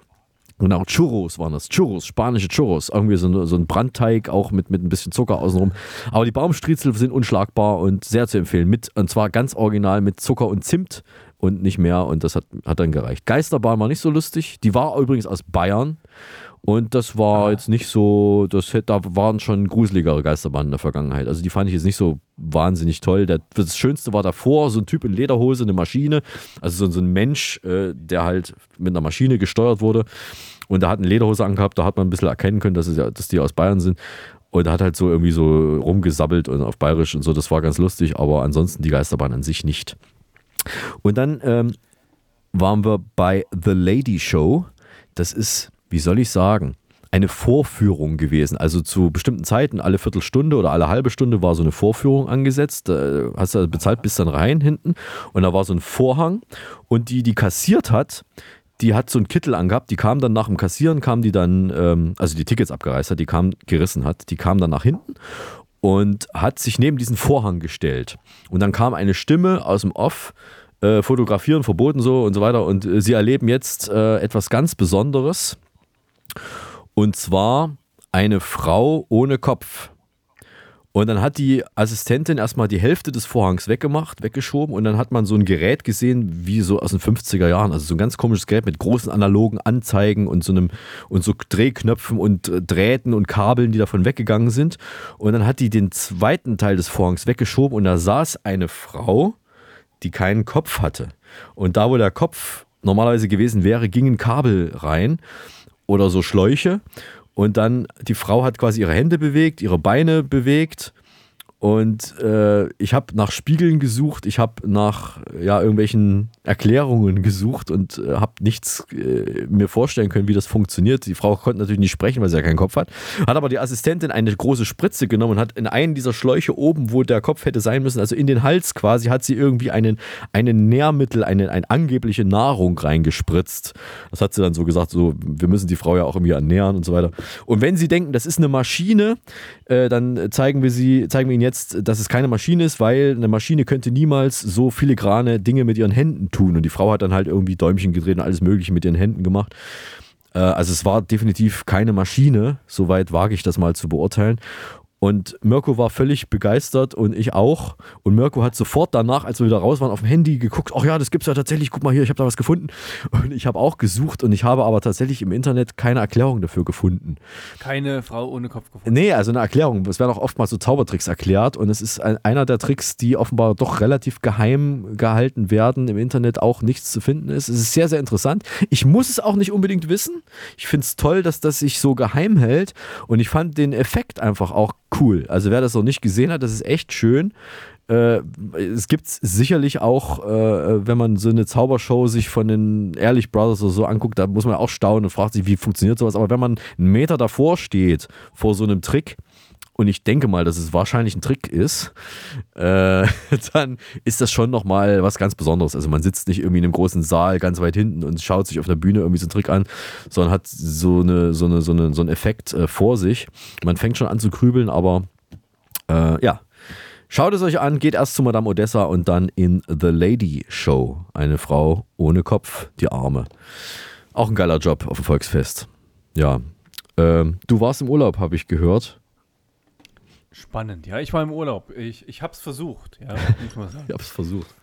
Genau, Churros waren das. Churros, spanische Churros. Irgendwie so, so ein Brandteig, auch mit, mit ein bisschen Zucker außenrum. Aber die Baumstriezel sind unschlagbar und sehr zu empfehlen. Mit, und zwar ganz original mit Zucker und Zimt und nicht mehr. Und das hat, hat dann gereicht. Geisterbahn war nicht so lustig. Die war übrigens aus Bayern. Und das war jetzt nicht so, das da waren schon gruseligere Geisterbahnen in der Vergangenheit. Also die fand ich jetzt nicht so wahnsinnig toll. Das Schönste war davor, so ein Typ in Lederhose, eine Maschine, also so, ein Mensch, äh, der halt mit einer Maschine gesteuert wurde. Und da hat eine Lederhose angehabt, da hat man ein bisschen erkennen können, dass, es, ja- dass die aus Bayern sind. Und hat halt so irgendwie so rumgesabbelt und auf Bayerisch und so, das war ganz lustig, aber ansonsten die Geisterbahn an sich nicht. Und dann ähm, waren wir bei The Lady Show. Das ist, wie soll ich sagen, eine Vorführung gewesen. Also zu bestimmten Zeiten, alle Viertelstunde oder alle halbe Stunde war so eine Vorführung angesetzt. Da hast du bezahlt bis dann rein hinten. Und da war so ein Vorhang. Und die, die kassiert hat, die hat so einen Kittel angehabt, die kam dann nach dem Kassieren, kam die dann, ähm, also die Tickets abgereist hat, die kam, gerissen hat, die kam dann nach hinten und hat sich neben diesen Vorhang gestellt. Und dann kam eine Stimme aus dem Off, äh, fotografieren verboten so und so weiter. Und äh, sie erleben jetzt äh, etwas ganz Besonderes. Und zwar eine Frau ohne Kopf. Und dann hat die Assistentin erstmal die Hälfte des Vorhangs weggemacht, weggeschoben und dann hat man so ein Gerät gesehen, wie so aus den 50er Jahren. Also so ein ganz komisches Gerät mit großen analogen Anzeigen und so einem und so Drehknöpfen und äh, Drähten und Kabeln, die davon weggegangen sind. Und dann hat die den zweiten Teil des Vorhangs weggeschoben und da saß eine Frau, die keinen Kopf hatte. Und da, wo der Kopf normalerweise gewesen wäre, gingen Kabel rein oder so Schläuche. Und dann, die Frau hat quasi ihre Hände bewegt, ihre Beine bewegt. Und äh, ich habe nach Spiegeln gesucht, ich habe nach ja, irgendwelchen Erklärungen gesucht und äh, habe nichts äh, mir vorstellen können, wie das funktioniert. Die Frau konnte natürlich nicht sprechen, weil sie ja keinen Kopf hat. Hat aber die Assistentin eine große Spritze genommen und hat in einen dieser Schläuche oben, wo der Kopf hätte sein müssen, also in den Hals quasi, hat sie irgendwie einen, einen Nährmittel, eine, eine angebliche Nahrung reingespritzt. Das hat sie dann so gesagt, so, wir müssen die Frau ja auch irgendwie ernähren und so weiter. Und wenn Sie denken, das ist eine Maschine, äh, dann zeigen wir, sie, zeigen wir Ihnen jetzt, dass es keine Maschine ist, weil eine Maschine könnte niemals so filigrane Dinge mit ihren Händen tun. Und die Frau hat dann halt irgendwie Däumchen gedreht und alles Mögliche mit ihren Händen gemacht. Äh, also es war definitiv keine Maschine, soweit wage ich das mal zu beurteilen. Und Mirko war völlig begeistert und ich auch. Und Mirko hat sofort danach, als wir wieder raus waren, auf dem Handy geguckt. Ach ja, das gibt's ja tatsächlich. Guck mal hier, ich habe da was gefunden. Und ich habe auch gesucht und ich habe aber tatsächlich im Internet keine Erklärung dafür gefunden. Keine Frau ohne Kopf gefunden. Nee, also eine Erklärung. Es werden auch oftmals so Zaubertricks erklärt und es ist ein, einer der Tricks, die offenbar doch relativ geheim gehalten werden, im Internet auch nichts zu finden ist. Es ist sehr, sehr interessant. Ich muss es auch nicht unbedingt wissen. Ich finde es toll, dass das sich so geheim hält und ich fand den Effekt einfach auch cool. Also wer das noch nicht gesehen hat, das ist echt schön. Äh, es gibt sicherlich auch, äh, wenn man so eine Zaubershow sich von den Ehrlich Brothers oder so anguckt, da muss man auch staunen und fragt sich, wie funktioniert sowas. Aber wenn man einen Meter davor steht, vor so einem Trick, und ich denke mal, dass es wahrscheinlich ein Trick ist, äh, dann ist das schon nochmal was ganz Besonderes. Also man sitzt nicht irgendwie in einem großen Saal ganz weit hinten und schaut sich auf der Bühne irgendwie so einen Trick an, sondern hat so, eine, so, eine, so, eine, so einen Effekt äh, vor sich. Man fängt schon an zu grübeln, aber äh, ja. Schaut es euch an, geht erst zu Madame Odessa und dann in The Lady Show. Eine Frau ohne Kopf, die Arme. Auch ein geiler Job auf dem Volksfest. Ja. Ähm, du warst im Urlaub, habe ich gehört. Spannend, ja. Ich war im Urlaub. Ich, ich habe es versucht, ja, muss man sagen. Ich habe es versucht.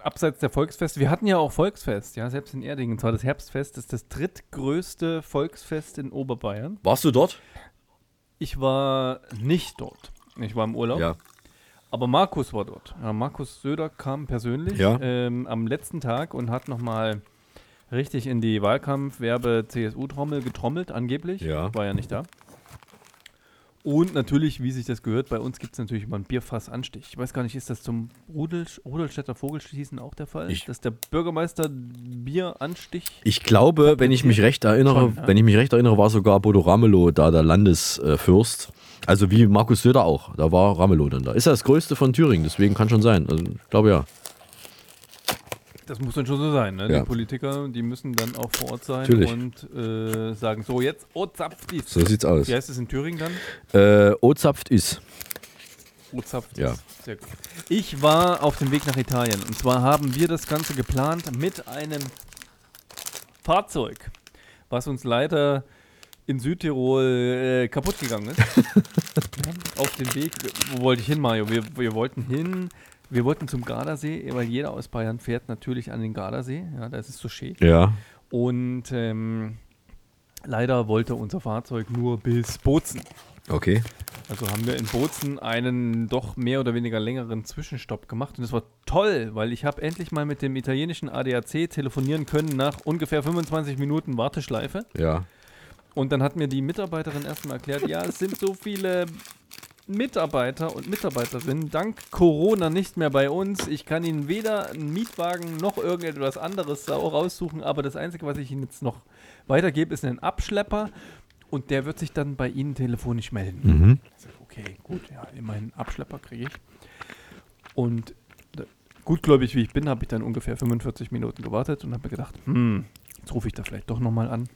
Abseits der Volksfeste. Wir hatten ja auch Volksfest, ja, selbst in Erding. Und zwar das Herbstfest. Das ist das drittgrößte Volksfest in Oberbayern. Warst du dort? Ich war nicht dort. Ich war im Urlaub. Aber Markus war dort. Ja, Markus Söder kam persönlich Ja. ähm, am letzten Tag und hat nochmal richtig in die Wahlkampf-Werbe-CSU-Trommel getrommelt, angeblich. Ja. War ja nicht da. Und natürlich, wie sich das gehört, bei uns gibt es natürlich immer einen Bierfass-Anstich. Ich weiß gar nicht, ist das zum Rudel, Rudelstädter Vogelschießen auch der Fall? Ich- Dass der Bürgermeister Bieranstich Ich glaube, wenn ich mich recht erinnere, Schon, ja. wenn ich mich recht erinnere, war sogar Bodo Ramelow da der Landesfürst. Also wie Markus Söder auch. Da war Ramelow dann da. Ist ja das größte von Thüringen, deswegen kann schon sein. Also ich glaube ja. Das muss dann schon so sein, ne? Ja. Die Politiker, die müssen dann auch vor Ort sein Natürlich. und äh, sagen, so jetzt, oh Zapftis. So sieht's aus. Wie heißt es in Thüringen dann? Äh, Ozapft ist. Zapftis. Ja. Sehr gut. Ich war auf dem Weg nach Italien und zwar haben wir das Ganze geplant mit einem Fahrzeug. was uns leider in Südtirol äh, kaputt gegangen ist. Auf dem Weg, wo wollte ich hin, Mario? Wir, wir wollten hin, wir wollten zum Gardasee, weil jeder aus Bayern fährt natürlich an den Gardasee. Ja, da ist es so schön. Ja. Und ähm, leider wollte unser Fahrzeug nur bis Bozen. Okay. Also haben wir in Bozen einen doch mehr oder weniger längeren Zwischenstopp gemacht und das war toll, weil ich habe endlich mal mit dem italienischen ADAC telefonieren können nach ungefähr 25 Minuten Warteschleife. Ja. Und dann hat mir die Mitarbeiterin erstmal erklärt, ja, es sind so viele Mitarbeiter und Mitarbeiterinnen dank Corona nicht mehr bei uns. Ich kann Ihnen weder einen Mietwagen noch irgendetwas anderes raussuchen, aber das Einzige, was ich Ihnen jetzt noch weitergebe, ist ein Abschlepper und der wird sich dann bei Ihnen telefonisch melden. Mhm. Okay, gut, ja, immerhin einen Abschlepper kriege ich. Und gutgläubig wie ich bin, habe ich dann ungefähr 45 Minuten gewartet und habe mir gedacht, hm, jetzt rufe ich da vielleicht doch nochmal an,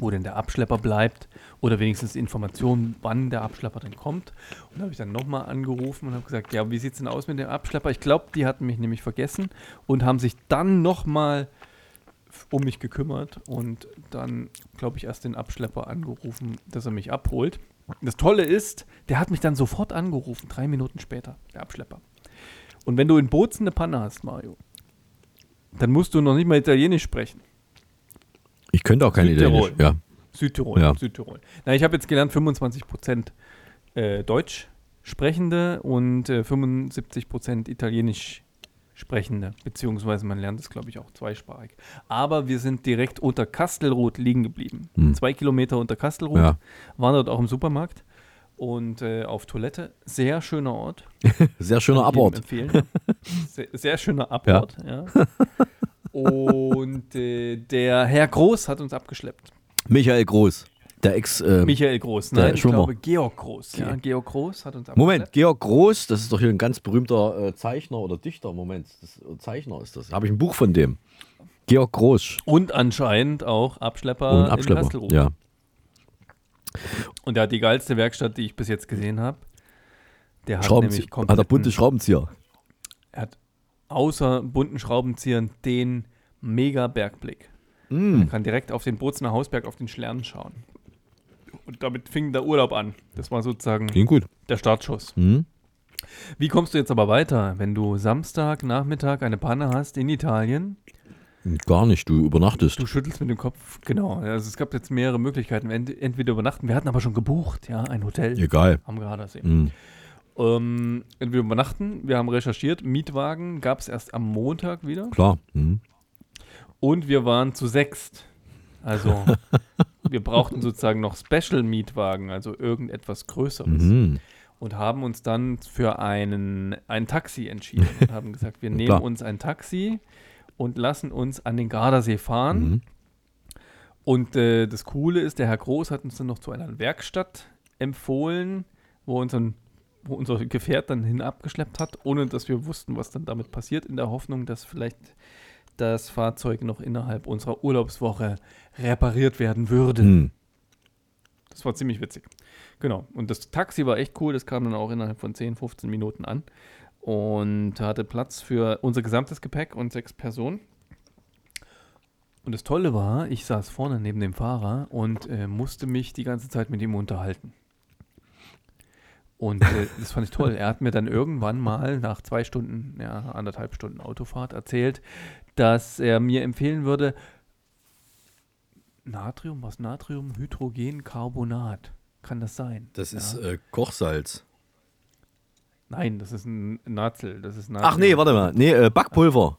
wo denn der Abschlepper bleibt oder wenigstens Informationen, wann der Abschlepper denn kommt. Und da habe ich dann nochmal angerufen und habe gesagt, ja, wie sieht es denn aus mit dem Abschlepper? Ich glaube, die hatten mich nämlich vergessen und haben sich dann nochmal um mich gekümmert und dann, glaube ich, erst den Abschlepper angerufen, dass er mich abholt. Das Tolle ist, der hat mich dann sofort angerufen, drei Minuten später, der Abschlepper. Und wenn du in Bozen eine Panne hast, Mario, dann musst du noch nicht mal Italienisch sprechen. Ich könnte auch kein Südtirol. Italienisch. Ja. Südtirol, Ja. Südtirol. Na, ich habe jetzt gelernt 25% äh, Deutsch sprechende und äh, 75% Italienisch sprechende, beziehungsweise man lernt es, glaube ich, auch zweisprachig. Aber wir sind direkt unter Kastelroth liegen geblieben. Hm. Zwei Kilometer unter Kastelroth, Ja. waren dort auch im Supermarkt und äh, auf Toilette. Sehr schöner Ort. Sehr schöner Abort. empfehlen. Sehr, sehr schöner Abort, ja. Und äh, der Herr Groß hat uns abgeschleppt. Michael Groß, der Ex. ähm, Michael Groß, nein, ich glaube Georg Groß. Ja, Georg Groß hat uns Moment. Georg Groß, das ist doch hier ein ganz berühmter äh, Zeichner oder Dichter. Moment, das, äh, Zeichner ist das. Habe ich ein Buch von dem. Georg Groß. Und anscheinend auch Abschlepper, Und in Abschlepper. Kastelruth. Ja. Und der hat die geilste Werkstatt, die ich bis jetzt gesehen habe. Der hat Schraubenzieher. nämlich Hat er bunte Schraubenzieher. Er außer bunten Schraubenziehern den mega Bergblick. Mm. Man kann direkt auf den Bozener Hausberg, auf den Schlern schauen. Und damit fing der Urlaub an. Das war sozusagen der Startschuss. Mhm. Wie kommst du jetzt aber weiter, wenn du Samstag Nachmittag eine Panne hast in Italien? Gar nicht, du übernachtest. Du schüttelst mit dem Kopf, genau. Also es gab jetzt mehrere Möglichkeiten. Ent entweder übernachten, wir hatten aber schon gebucht, ja, ein Hotel Egal. am Gardasee. Mhm. Ähm, entweder übernachten, wir haben recherchiert, Mietwagen gab es erst am Montag wieder Klar. Mhm. und wir waren zu sechst. Also wir brauchten sozusagen noch Special-Mietwagen, also irgendetwas Größeres. Mhm. und haben uns dann für einen, ein Taxi entschieden und haben gesagt, wir nehmen Klar. uns ein Taxi und lassen uns an den Gardasee fahren. Mhm. Und äh, das Coole ist, der Herr Groß hat uns dann noch zu einer Werkstatt empfohlen, wo, unseren, wo unser Gefährt dann hin abgeschleppt hat, ohne dass wir wussten, was dann damit passiert, in der Hoffnung, dass vielleicht das Fahrzeug noch innerhalb unserer Urlaubswoche repariert werden würde. Mhm. Das war ziemlich witzig. Genau. Und das Taxi war echt cool. Das kam dann auch innerhalb von 10, 15 Minuten an. Und hatte Platz für unser gesamtes Gepäck und sechs Personen. Und das Tolle war, ich saß vorne neben dem Fahrer und äh, musste mich die ganze Zeit mit ihm unterhalten. Und äh, das fand ich toll. Er hat mir dann irgendwann mal nach zwei Stunden, ja, anderthalb Stunden Autofahrt erzählt, dass er mir empfehlen würde, Natrium, was Natrium, Hydrogencarbonat. Kann das sein? Das Ja. ist äh, Kochsalz. Nein, das ist ein Nazel. Das ist Ach nee, warte mal. Nee, äh, Backpulver.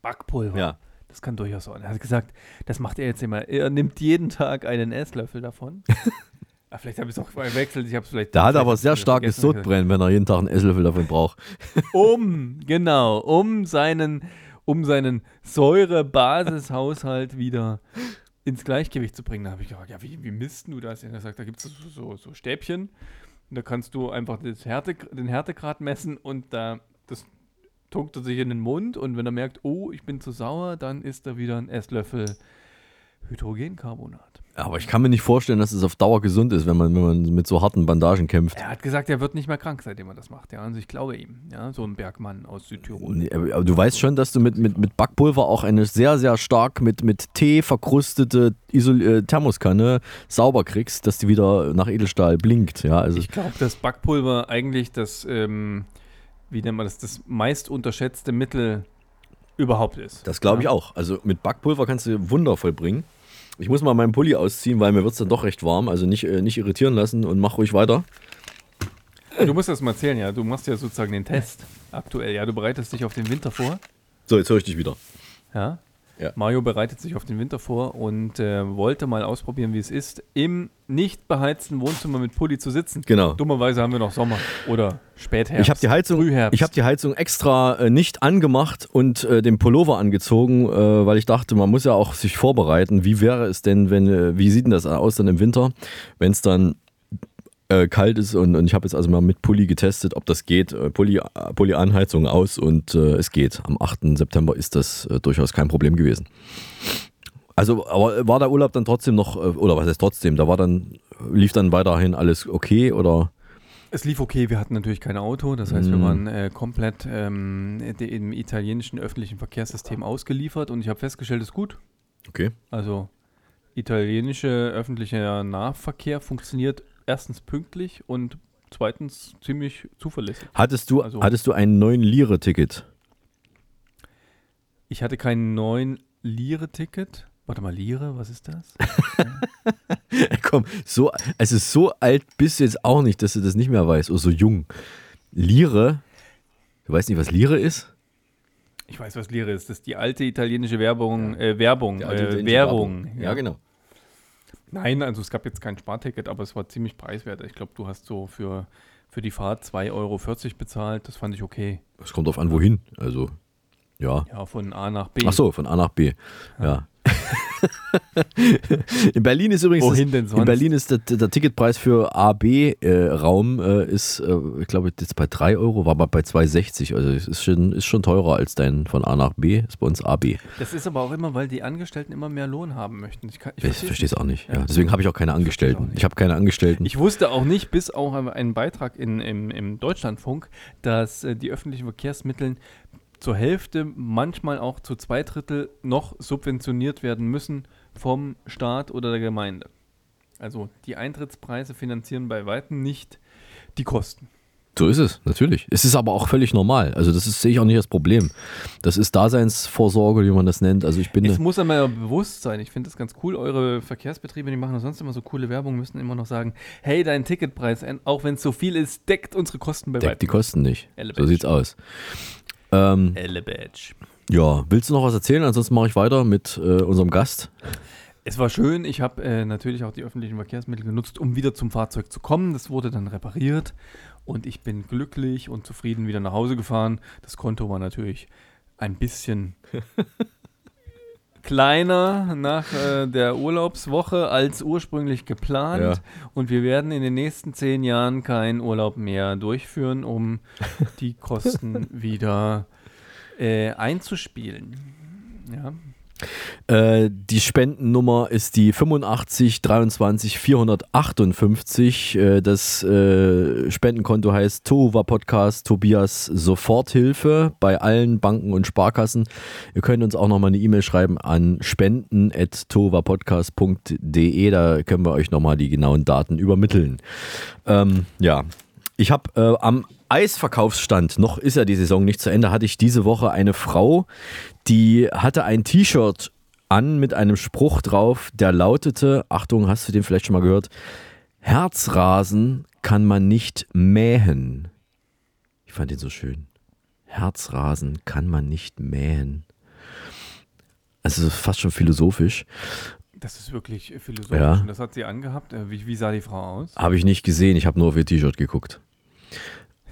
Backpulver. Ja. Das kann durchaus sein. Er hat gesagt, das macht er jetzt immer. Er nimmt jeden Tag einen Esslöffel davon. ah, vielleicht habe ich es auch verwechselt. Ich habe es vielleicht. Der hat vielleicht aber sehr starkes. Sodbrennen, wenn er jeden Tag einen Esslöffel davon braucht. Um, genau, um seinen, um seinen Säure-Basishaushalt wieder ins Gleichgewicht zu bringen. Da habe ich gefragt, ja, wie, wie misst du das? Er sagt, da gibt es so, so, so Stäbchen. Und da kannst du einfach Härte, den Härtegrad messen und da das tunkt er sich in den Mund und wenn er merkt, oh, ich bin zu sauer, dann isst er wieder einen Esslöffel Hydrogencarbonat. Aber ich kann mir nicht vorstellen, dass es auf Dauer gesund ist, wenn man, wenn man mit so harten Bandagen kämpft. Er hat gesagt, er wird nicht mehr krank, seitdem er das macht. Ja, also ich glaube ihm. Ja, so ein Bergmann aus Südtirol. Nee, Aber du weißt schon, dass du mit, mit, mit Backpulver auch eine sehr, sehr stark mit, mit Tee verkrustete Isol äh, Thermoskanne sauber kriegst, dass die wieder nach Edelstahl blinkt. Ja, also Ich glaube, dass Backpulver eigentlich das, ähm, wie nennt man das, das meist unterschätzte Mittel überhaupt ist. das glaube ich ja. auch. Also mit Backpulver kannst du Wunder vollbringen. Ich muss mal meinen Pulli ausziehen, weil mir wird es dann doch recht warm. Also nicht, äh, nicht irritieren lassen und mach ruhig weiter. Du musst das mal erzählen, ja. Du machst ja sozusagen den Test aktuell. Ja, du bereitest dich auf den Winter vor. So, jetzt höre ich dich wieder. Ja. Ja. Mario bereitet sich auf den Winter vor und äh, wollte mal ausprobieren, wie es ist, im nicht beheizten Wohnzimmer mit Pulli zu sitzen. Genau. Dummerweise haben wir noch Sommer oder Spätherbst. Ich habe die Heizung, Frühherbst. ich habe die Heizung extra äh, nicht angemacht und äh, den Pullover angezogen, äh, weil ich dachte, man muss ja auch sich vorbereiten. Wie wäre es denn, wenn, äh, wie sieht denn das aus dann im Winter, wenn es dann äh, kalt ist und, und ich habe jetzt also mal mit Pulli getestet, ob das geht. Äh, Pulli, äh, Pulli-Anheizung aus und äh, es geht. Am 8. September ist das äh, durchaus kein Problem gewesen. Also, aber war der Urlaub dann trotzdem noch, äh, oder was heißt trotzdem, da war dann, lief dann weiterhin alles okay oder? Es lief okay, wir hatten natürlich kein Auto, das heißt, wir Mm. waren äh, komplett ähm, de- im italienischen öffentlichen Verkehrssystem ausgeliefert und ich habe festgestellt, es ist gut. Okay. Also italienische öffentlicher Nahverkehr funktioniert erstens pünktlich und zweitens ziemlich zuverlässig. Hattest du, Also- hattest du ein 9-Lire-Ticket? Ich hatte kein 9 Lire-Ticket. Warte mal, Lire, was ist das? Komm, so, also so alt bist du jetzt auch nicht, dass du das nicht mehr weißt. Oder so jung. Lire, du weißt nicht, was Lire ist? Ich weiß, was Lire ist. Das ist die alte italienische Werbung, äh, Werbung, äh, Währung. Werbung. Ja, genau. Nein, also es gab jetzt kein Sparticket, aber es war ziemlich preiswert. Ich glaube, du hast so für, für die Fahrt 2,40 Euro bezahlt. Das fand ich okay. Es kommt drauf an, wohin. Also, ja. Ja, von A nach B. Ach so, von A nach B. Ja. in Berlin ist übrigens Wohin denn in sonst? Berlin ist der, der Ticketpreis für AB-Raum äh, ist, äh, ich glaube, jetzt bei 3 Euro, war aber bei 2,60. Also es ist schon, ist schon teurer als dein von A nach B. Ist bei uns AB. Das ist aber auch immer, weil die Angestellten immer mehr Lohn haben möchten. Ich, kann- ich Ich verstehe es auch nicht. Ja. Deswegen habe ich auch keine Ich Angestellten. nicht. Ich habe keine Angestellten. Ich wusste auch nicht, bis auch einen Beitrag in, im, im Deutschlandfunk, dass äh, die öffentlichen Verkehrsmittel zur Hälfte, manchmal auch zu zwei Drittel noch subventioniert werden müssen vom Staat oder der Gemeinde. Also die Eintrittspreise finanzieren bei weitem nicht die Kosten. So ist es, natürlich. Es ist aber auch völlig normal. Also das ist, sehe ich auch nicht als Problem. Das ist Daseinsvorsorge, wie man das nennt. Also ich bin Es muss einmal bewusst sein. Ich finde das ganz cool. Eure Verkehrsbetriebe, die machen sonst immer so coole Werbung, müssen immer noch sagen, hey, dein Ticketpreis, auch wenn es so viel ist, deckt unsere Kosten bei deckt die. Kosten nicht. Elle So sieht's aus. Ähm, Elle Badge. ja, willst du noch was erzählen? Ansonsten mache ich weiter mit äh, unserem Gast. Es war schön. Ich habe äh, natürlich auch die öffentlichen Verkehrsmittel genutzt, um wieder zum Fahrzeug zu kommen. Das wurde dann repariert und ich bin glücklich und zufrieden wieder nach Hause gefahren. Das Konto war natürlich ein bisschen kleiner nach äh, der Urlaubswoche als ursprünglich geplant. Ja. Und wir werden in den nächsten zehn Jahren keinen Urlaub mehr durchführen, um die Kosten wieder äh, einzuspielen. Ja, Äh, die Spendennummer ist die 85 23 458. Äh, das äh, Spendenkonto heißt Tova Podcast Tobias Soforthilfe bei allen Banken und Sparkassen. Ihr könnt uns auch nochmal eine E-Mail schreiben an spenden.tovapodcast.de. Da können wir euch nochmal die genauen Daten übermitteln. Ähm, ja, ich habe äh, am Eisverkaufsstand, noch ist ja die Saison nicht zu Ende, hatte ich diese Woche eine Frau, die hatte ein T-Shirt an mit einem Spruch drauf, der lautete, Achtung, hast du den vielleicht schon mal gehört, Herzrasen kann man nicht mähen. Ich fand den so schön. Herzrasen kann man nicht mähen. Also fast schon philosophisch. Das ist wirklich philosophisch. Ja. Und das hat sie angehabt. Äh, Wie, wie sah die Frau aus? Habe ich nicht gesehen, ich habe nur auf ihr T-Shirt geguckt.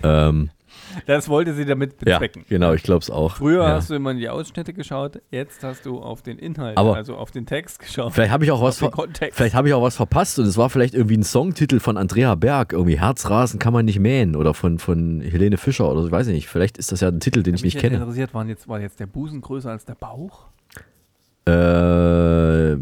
Ähm, Das wollte sie damit ja, bezwecken. genau, ich glaube es auch. Früher ja. hast du immer in die Ausschnitte geschaut, jetzt hast du auf den Inhalt, Aber- also auf den Text geschaut. Vielleicht habe ich auch was. Vielleicht habe ich auch was verpasst und es war vielleicht irgendwie ein Songtitel von Andrea Berg, irgendwie Herzrasen kann man nicht mähen oder von, von Helene Fischer oder so, ich weiß nicht. Vielleicht ist das ja ein Titel, den ich Mich nicht kenne. interessiert, waren jetzt, war jetzt der Busen größer als der Bauch? Äh,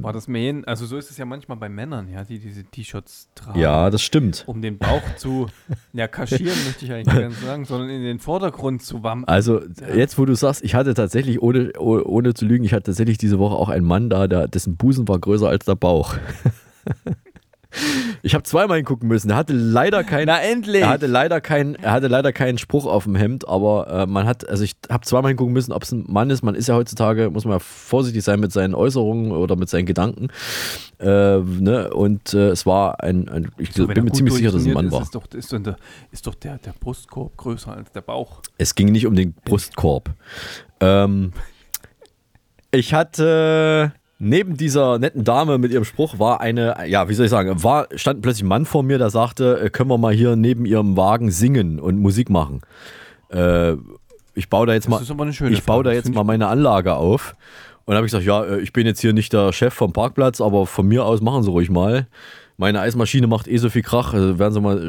War das Mähen? Also so ist es ja manchmal bei Männern, ja, die diese T-Shirts tragen. ja, das stimmt. Um den Bauch zu, ja, kaschieren möchte ich eigentlich nicht ganz sagen, sondern in den Vordergrund zu wampen. Also jetzt, wo du sagst, ich hatte tatsächlich, ohne, oh- ohne zu lügen, ich hatte tatsächlich diese Woche auch einen Mann da, der, dessen Busen war größer als der Bauch. Ich habe zweimal hingucken müssen. Er hatte leider keinen. Na, endlich! Er hatte leider keinen. Er hatte leider keinen Spruch auf dem Hemd, aber äh, man hat, also ich habe zweimal hingucken müssen, ob es ein Mann ist. Man ist ja heutzutage, muss man ja vorsichtig sein mit seinen Äußerungen oder mit seinen Gedanken. Äh, ne? Und äh, es war ein, ein ich So, wenn bin mir ziemlich sicher, dass es ein Mann positioniert war. ist, Ist doch, ist doch, der, ist doch der, der Brustkorb größer als der Bauch. Es ging nicht um den Brustkorb. Ähm, ich hatte neben dieser netten Dame mit ihrem Spruch war eine, ja, wie soll ich sagen, war, stand plötzlich ein Mann vor mir, der sagte, äh, können wir mal hier neben ihrem Wagen singen und Musik machen. Äh, ich baue da jetzt Das mal, ich baue Frage, da das jetzt mal meine Anlage auf. Und habe ich gesagt, ja, äh, ich bin jetzt hier nicht der Chef vom Parkplatz, aber von mir aus machen Sie ruhig mal. Meine Eismaschine macht eh so viel Krach, also werden Sie mal,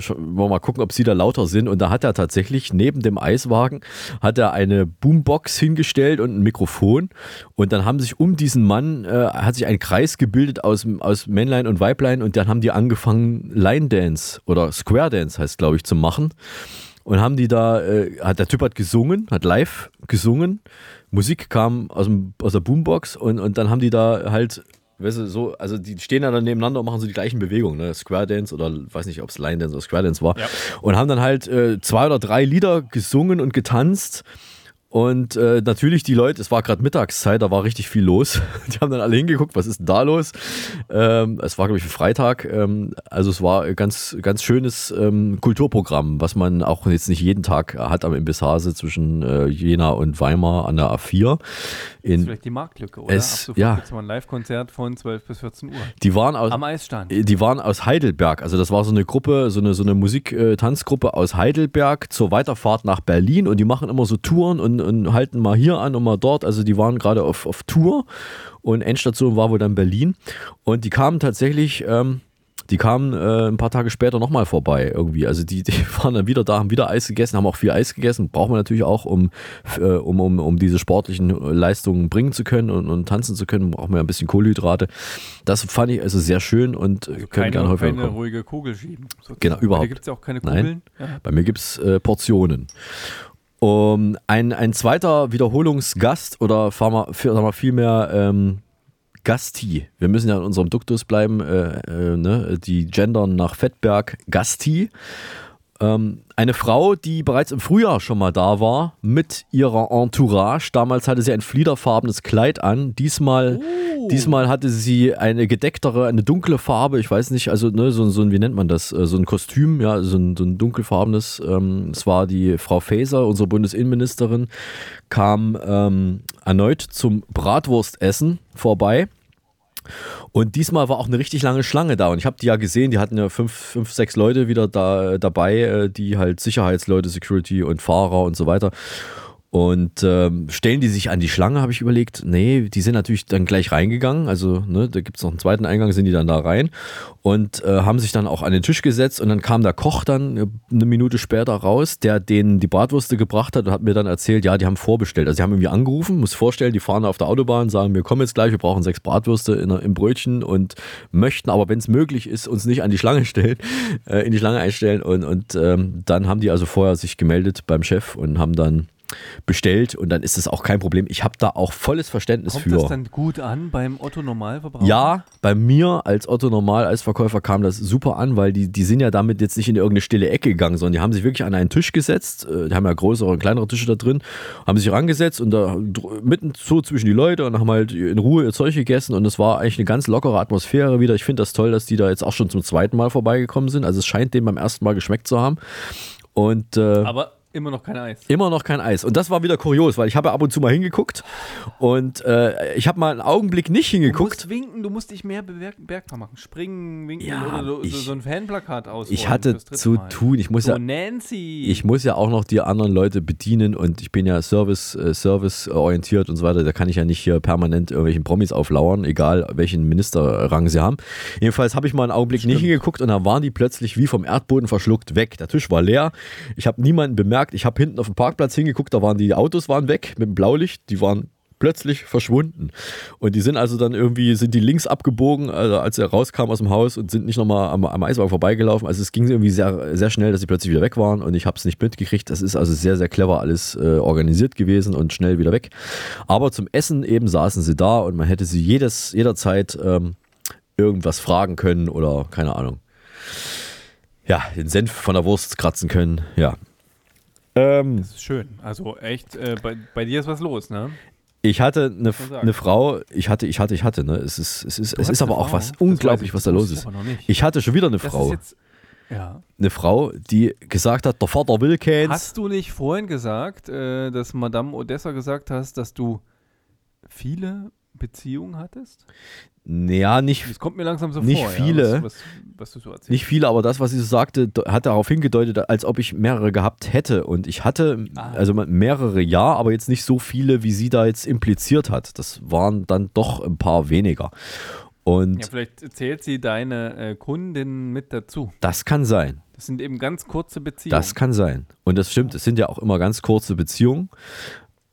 mal gucken, ob Sie da lauter sind. Und da hat er tatsächlich neben dem Eiswagen hat er eine Boombox hingestellt und ein Mikrofon. Und dann haben sich um diesen Mann, äh, hat sich ein Kreis gebildet aus, aus Männlein und Weiblein und dann haben die angefangen Line Dance oder Square Dance heißt, glaube ich, zu machen. Und haben die da, äh, hat der Typ hat gesungen, hat live gesungen. Musik kam aus, dem, aus der Boombox und, und dann haben die da halt, weißt du, so, also die stehen da dann nebeneinander und machen so die gleichen Bewegungen, ne? Square Dance oder weiß nicht, ob es Line Dance oder Square Dance war. Ja. Und haben dann halt äh, zwei oder drei Lieder gesungen und getanzt. Und äh, natürlich die Leute, es war gerade Mittagszeit, da war richtig viel los. Die haben dann alle hingeguckt, was ist denn da los? Ähm, es war, glaube ich, ein Freitag. Ähm, also es war ein ganz, ganz schönes ähm, Kulturprogramm, was man auch jetzt nicht jeden Tag hat am Imbissase zwischen äh, Jena und Weimar an der A4. Das ist In, vielleicht die Marktlücke, oder? Es- Ab ja. gibt's mal ein Live-Konzert von 12 bis 14 Uhr. die waren aus, Am Eisstand. Die waren aus Heidelberg. Also das war so eine Gruppe, so eine, so eine Musik-Tanzgruppe aus Heidelberg zur Weiterfahrt nach Berlin und die machen immer so Touren und, und halten mal hier an und mal dort. Also die waren gerade auf, auf Tour und Endstation war wohl dann Berlin. Und die kamen tatsächlich, ähm, die kamen äh, ein paar Tage später nochmal vorbei irgendwie. Also die, die waren dann wieder da, haben wieder Eis gegessen, haben auch viel Eis gegessen. Braucht man natürlich auch, um, äh, um, um, um diese sportlichen Leistungen bringen zu können und, und tanzen zu können, braucht man ja ein bisschen Kohlenhydrate. Das fand ich also sehr schön und also können gerne häufiger keine kommen. ruhige Kugel schieben. sozusagen. Genau, überhaupt. Da gibt es ja auch keine Nein. Kugeln. Ja. Bei mir gibt es äh, Portionen. Um, ein, ein zweiter Wiederholungsgast oder vielmehr ähm, Gasti. Wir müssen ja in unserem Duktus bleiben, äh, äh, ne? die gendern nach Fettberg Gasti. Ähm, eine Frau, die bereits im Frühjahr schon mal da war mit ihrer Entourage. Damals hatte sie ein fliederfarbenes Kleid an. Diesmal, diesmal hatte sie eine gedecktere, eine dunkle Farbe. Ich weiß nicht, also ne, so, so ein, wie nennt man das? Äh, So ein Kostüm, ja, so ein, so ein dunkelfarbenes. Ähm, es war die Frau Faeser, unsere Bundesinnenministerin, kam ähm, erneut zum Bratwurstessen vorbei. Und diesmal war auch eine richtig lange Schlange da. Und ich habe die ja gesehen, die hatten ja fünf, fünf sechs Leute wieder da dabei, äh, die halt Sicherheitsleute, Security und Fahrer und so weiter. Und ähm, stellen die sich an die Schlange, habe ich überlegt. Nee, die sind natürlich dann gleich reingegangen. Also, ne, da gibt es noch einen zweiten Eingang, sind die dann da rein und äh, haben sich dann auch an den Tisch gesetzt. Und dann kam der Koch dann äh, eine Minute später raus, der denen die Bratwürste gebracht hat und hat mir dann erzählt, ja, die haben vorbestellt. Also, die haben irgendwie angerufen, muss vorstellen, die fahren auf der Autobahn, sagen, wir kommen jetzt gleich, wir brauchen sechs Bratwürste in, im Brötchen und möchten aber, wenn es möglich ist, uns nicht an die Schlange stellen, äh, in die Schlange einstellen. Und, und ähm, dann haben die also vorher sich gemeldet beim Chef und haben dann bestellt und dann ist es auch kein Problem. Ich habe da auch volles Verständnis Kommt für. das dann gut an beim Otto Normalverbraucher? Ja, bei mir als Otto Normal Eisverkäufer kam das super an, weil die, die sind ja damit jetzt nicht in irgendeine stille Ecke gegangen, sondern die haben sich wirklich an einen Tisch gesetzt. äh, Die haben ja größere und kleinere Tische da drin, haben sich rangesetzt und da mitten so zwischen die Leute und haben halt in Ruhe ihr Zeug gegessen und es war eigentlich eine ganz lockere Atmosphäre wieder. Ich finde das toll, dass die da jetzt auch schon zum zweiten Mal vorbeigekommen sind. Also es scheint denen beim ersten Mal geschmeckt zu haben. Und äh, Aber immer noch kein Eis. Immer noch kein Eis. Und das war wieder kurios, weil ich habe ab und zu mal hingeguckt und äh, ich habe mal einen Augenblick nicht Du hingeguckt. musst winken, du musst dich mehr bemerkbar machen. Springen, winken Ja, oder so, ich- so ein Fanplakat aus. Ich hatte zu tun. Ich muss so ja, Nancy. ich muss ja auch noch die anderen Leute bedienen und ich bin ja Service, äh, Service orientiert und so weiter. Da kann ich ja nicht hier permanent irgendwelchen Promis auflauern, egal welchen Ministerrang sie haben. Jedenfalls habe ich mal einen Augenblick nicht hingeguckt und da waren die plötzlich wie vom Erdboden verschluckt weg. Der Tisch war leer. Ich habe niemanden bemerkt. Ich habe hinten auf dem Parkplatz hingeguckt, da waren die Autos waren weg mit dem Blaulicht. Die waren plötzlich verschwunden. Und die sind also dann irgendwie, sind die links abgebogen, also als er rauskam aus dem Haus und sind nicht nochmal am, am Eiswagen vorbeigelaufen. Also es ging irgendwie sehr, sehr schnell, dass sie plötzlich wieder weg waren und ich habe es nicht mitgekriegt. Das ist also sehr, sehr clever alles äh, organisiert gewesen und schnell wieder weg. Aber zum Essen eben saßen sie da und man hätte sie jedes, jederzeit ähm, irgendwas fragen können oder keine Ahnung. Ja, den Senf von der Wurst kratzen können, ja. Ähm, Das ist schön. Also echt, äh, bei, bei dir ist was los, ne? Ich hatte eine, eine Frau, ich hatte, ich hatte, ich hatte, ne? Es ist, es ist, es ist aber auch Frau? was unglaublich, ich, was da los ist. Ich hatte schon wieder eine Das Frau. Ja. Eine Frau, die gesagt hat, der Vater will keins. Hast du nicht vorhin gesagt, äh, dass Madame Odessa gesagt hast, dass du viele Beziehungen hattest? Ja, nicht, Das kommt mir langsam so Nicht vor. viele. Ja, was, was, was du so erzählst. nicht viele, aber das, was sie so sagte, hat darauf hingedeutet, als ob ich mehrere gehabt hätte. Und ich hatte, Ah. also mehrere ja, aber jetzt nicht so viele, wie sie da jetzt impliziert hat. Das waren dann doch ein paar weniger. Und ja, vielleicht zählt sie deine äh, Kundin mit dazu. das kann sein. Das sind eben ganz kurze Beziehungen. Das kann sein. Und das stimmt, es sind ja auch immer ganz kurze Beziehungen.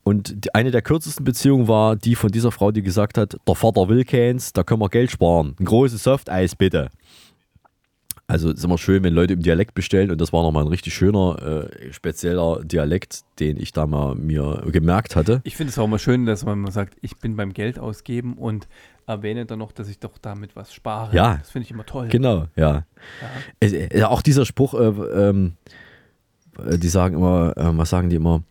Und eine der kürzesten Beziehungen war die von dieser Frau, die gesagt hat, der Vater will keins, da können wir Geld sparen. Ein großes Softeis bitte. Also ist immer schön, wenn Leute im Dialekt bestellen und das war nochmal ein richtig schöner, äh, spezieller Dialekt, den ich da mal mir gemerkt hatte. Ich finde es auch mal schön, dass man mal sagt, ich bin beim Geld ausgeben und erwähne dann noch, dass ich doch damit was spare. Ja. Das finde ich immer toll. Genau, ja. Es, äh, auch dieser Spruch, äh, äh, die sagen immer, äh, was sagen die immer?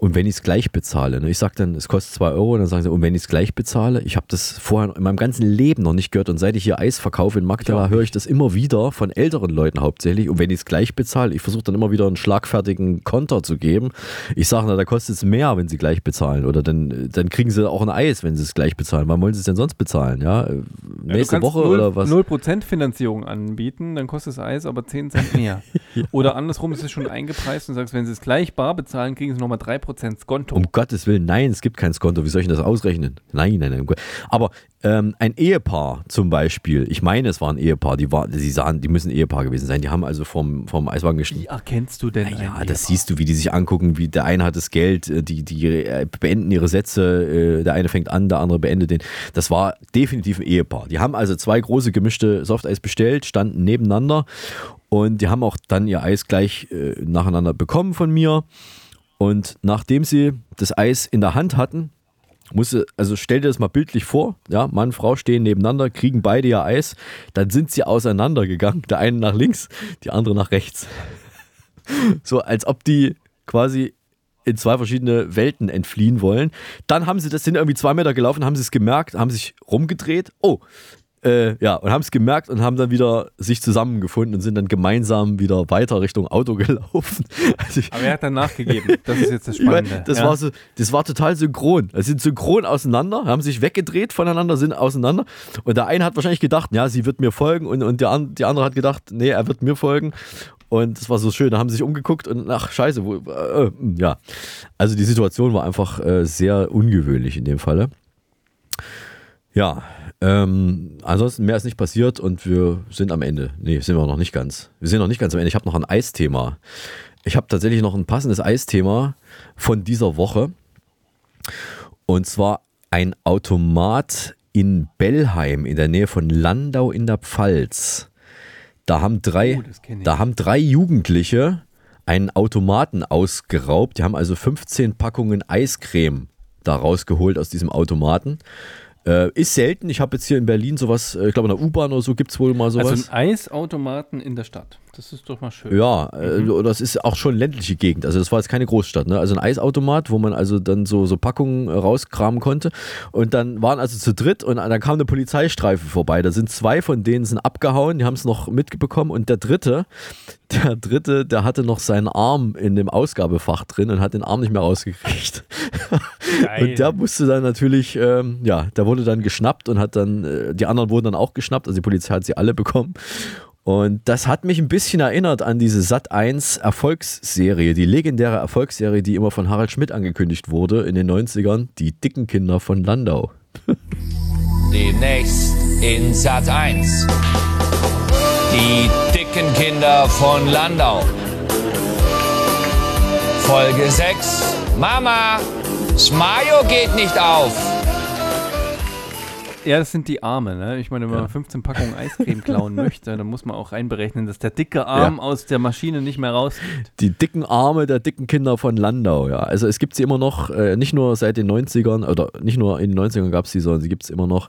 Und wenn ich es gleich bezahle, ne? ich sage dann, es kostet 2 Euro, und dann sagen sie, und wenn ich es gleich bezahle, ich habe das vorher in meinem ganzen Leben noch nicht gehört und seit ich hier Eis verkaufe in Magdala, höre ich das immer wieder von älteren Leuten hauptsächlich. Und wenn ich es gleich bezahle, ich versuche dann immer wieder einen schlagfertigen Konter zu geben. Ich sage, na, da kostet es mehr, wenn sie gleich bezahlen. Oder dann, dann kriegen sie auch ein Eis, wenn sie es gleich bezahlen. Wann wollen sie es denn sonst bezahlen? Ja, äh, Ja, nächste Woche null, oder was? 0% Finanzierung anbieten, dann kostet das Eis aber 10 Cent mehr. Oder andersrum ist es schon eingepreist und sagst, wenn sie es gleich bar bezahlen, kriegen sie nochmal 3% Skonto. Um Gottes Willen, nein, es gibt kein Skonto. Wie soll ich denn das ausrechnen? Nein, nein, nein. Aber ähm, ein Ehepaar zum Beispiel, ich meine, es war ein Ehepaar, die, war, die, sahen, die müssen Ehepaar gewesen sein. Die haben also vom, vom Eiswagen Wie geschnitten. erkennst du denn Ja, das siehst du, wie die sich angucken, wie der eine hat das Geld, äh, die, die äh, beenden ihre Sätze, äh, der eine fängt an, der andere beendet den. Das war definitiv ein Ehepaar. Die haben also zwei große gemischte Softeis bestellt, standen nebeneinander und die haben auch dann ihr Eis gleich äh, nacheinander bekommen von mir. Und nachdem sie das Eis in der Hand hatten, musste, also stell dir das mal bildlich vor, ja, Mann, Frau stehen nebeneinander, kriegen beide ihr Eis, dann sind sie auseinandergegangen, der eine nach links, die andere nach rechts. So als ob die quasi in zwei verschiedene Welten entfliehen wollen. Dann haben sie das, sind irgendwie zwei Meter gelaufen, haben sie es gemerkt, haben sich rumgedreht. Oh, äh, ja, und haben es gemerkt und haben dann wieder sich zusammengefunden und sind dann gemeinsam wieder weiter Richtung Auto gelaufen. Also ich, Aber er hat dann nachgegeben. Das ist jetzt das Spannende. das, ja. war so, das war total synchron. Sie sind synchron auseinander, haben sich weggedreht voneinander, sind auseinander. Und der eine hat wahrscheinlich gedacht, ja, sie wird mir folgen. Und, und der, die andere hat gedacht, nee, er wird mir folgen. Und das war so schön. Da haben sie sich umgeguckt und ach, scheiße, wo, äh, ja. Also die Situation war einfach äh, sehr ungewöhnlich in dem Falle. Ja, ähm, ansonsten mehr ist nicht passiert und wir sind am Ende. Nee, sind wir noch nicht ganz. Wir sind noch nicht ganz am Ende. Ich habe noch ein Eisthema. Ich habe tatsächlich noch ein passendes Eisthema von dieser Woche. Und zwar ein Automat in Bellheim in der Nähe von Landau in der Pfalz. Da haben drei, Oh, da haben drei Jugendliche einen Automaten ausgeraubt. Die haben also 15 Packungen Eiscreme da rausgeholt aus diesem Automaten. Äh, ist selten. Ich habe jetzt hier in Berlin sowas, äh, ich glaube in der U-Bahn oder so gibt es wohl mal sowas. Also ein Eisautomaten in der Stadt. Das ist doch mal schön. Ja, äh, das ist auch schon ländliche Gegend. Also das war jetzt keine Großstadt. Ne? Also ein Eisautomat, wo man also dann so, so Packungen äh, rauskramen konnte. Und dann waren also zu dritt und dann kam eine Polizeistreife vorbei. Da sind zwei von denen sind abgehauen, die haben es noch mitbekommen. Und der dritte, der dritte, der hatte noch seinen Arm in dem Ausgabefach drin und hat den Arm nicht mehr rausgekriegt. Geil. Und der musste dann natürlich, ähm, ja, der wurde dann geschnappt und hat dann, äh, die anderen wurden dann auch geschnappt, also die Polizei hat sie alle bekommen. Und das hat mich ein bisschen erinnert an diese Sat 1 Erfolgsserie, die legendäre Erfolgsserie, die immer von Harald Schmidt angekündigt wurde in den 90ern, die dicken Kinder von Landau. Demnächst in Sat 1. Die dicken Kinder von Landau. Folge 6. Mama, Das Mayo geht nicht auf. Ja, das sind die Arme, ne? Ich meine, wenn man 15 Packungen Eiscreme klauen möchte, dann muss man auch einberechnen, dass der dicke Arm aus der Maschine nicht mehr rausgeht. Die dicken Arme der dicken Kinder von Landau, ja. Also es gibt sie immer noch, äh, nicht nur seit den 90ern, oder nicht nur in den 90ern gab es sie, sondern sie gibt es immer noch.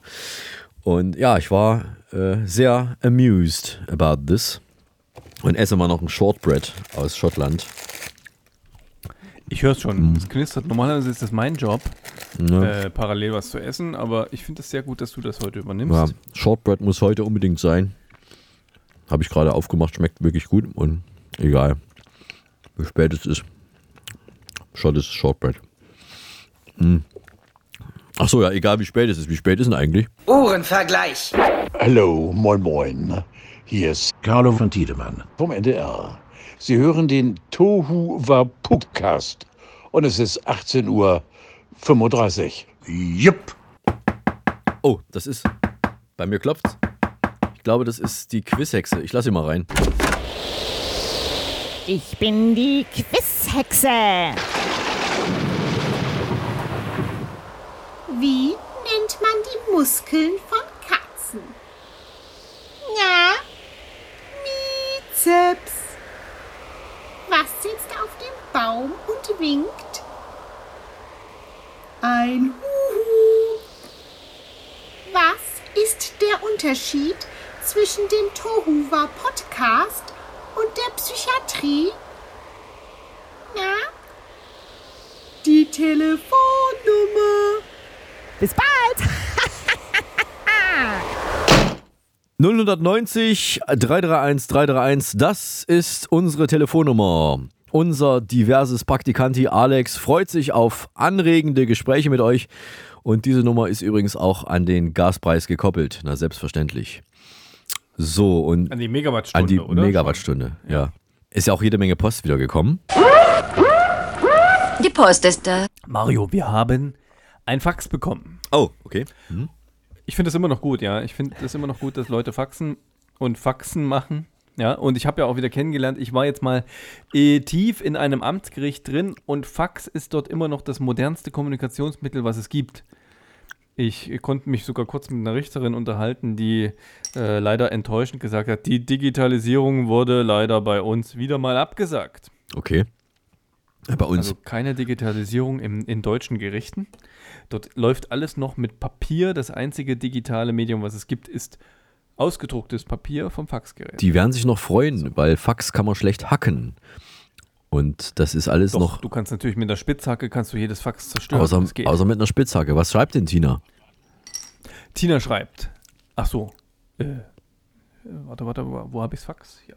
Und ja, ich war äh, sehr amused about this. Und esse mal noch ein Shortbread aus Schottland. Ich höre es schon, es knistert. Normalerweise ist das mein Job, Ne? äh, parallel was zu essen, aber ich finde es sehr gut, dass du das heute übernimmst. Ja, Shortbread muss heute unbedingt sein. Habe ich gerade aufgemacht, schmeckt wirklich gut und egal, wie spät es ist. Short ist Shortbread. Hm. Ach so, ja, egal wie spät es ist. Wie spät ist denn eigentlich? Uhrenvergleich. Hallo, moin moin. Hier ist Carlo von Tiedemann. vom NDR. Sie hören den Tohu Wapukcast und es ist 18.35 Uhr. Jupp. Oh, das ist. Bei mir klopft's. Ich glaube, das ist die Quizhexe. Ich lasse sie mal rein. Ich bin die Quizhexe. Wie nennt man die Muskeln von Katzen? Ja, Bizeps. Was sitzt auf dem Baum und winkt? Ein Huhu. Was ist der Unterschied zwischen dem Tohuwa Podcast und der Psychiatrie? Na? Die Telefonnummer. Bis bald. 090 331 331, das ist unsere Telefonnummer. Unser diverses Praktikanti Alex freut sich auf anregende Gespräche mit euch und diese Nummer ist übrigens auch an den Gaspreis gekoppelt. Na, selbstverständlich. So, und An die Megawattstunde, an die oder? Megawattstunde, ja. Ist ja auch jede Menge Post wieder gekommen. Die Post ist da. Mario, wir haben ein Fax bekommen. Oh, okay. Mhm. Ich finde das immer noch gut, ja. Ich finde das immer noch gut, dass Leute Faxen und Faxen machen. Ja, und ich habe ja auch wieder kennengelernt, ich war jetzt mal äh, tief in einem Amtsgericht drin und Fax ist dort immer noch das modernste Kommunikationsmittel, was es gibt. Ich konnte mich sogar kurz mit einer Richterin unterhalten, die äh, leider enttäuschend gesagt hat, die Digitalisierung wurde leider bei uns wieder mal abgesagt. Okay. Ja, Bei uns. Also keine Digitalisierung im, in deutschen Gerichten. Dort läuft alles noch mit Papier. Das einzige digitale Medium, was es gibt, ist ausgedrucktes Papier vom Faxgerät. Die werden sich noch freuen, weil Fax kann man schlecht hacken. Und das ist alles Doch, noch. du kannst natürlich mit der Spitzhacke kannst du jedes Fax zerstören. Außer, außer mit einer Spitzhacke. Was schreibt denn Tina? Tina schreibt. Ach so. Äh, äh, warte, warte, wo, wo habe ich's Fax? Hier.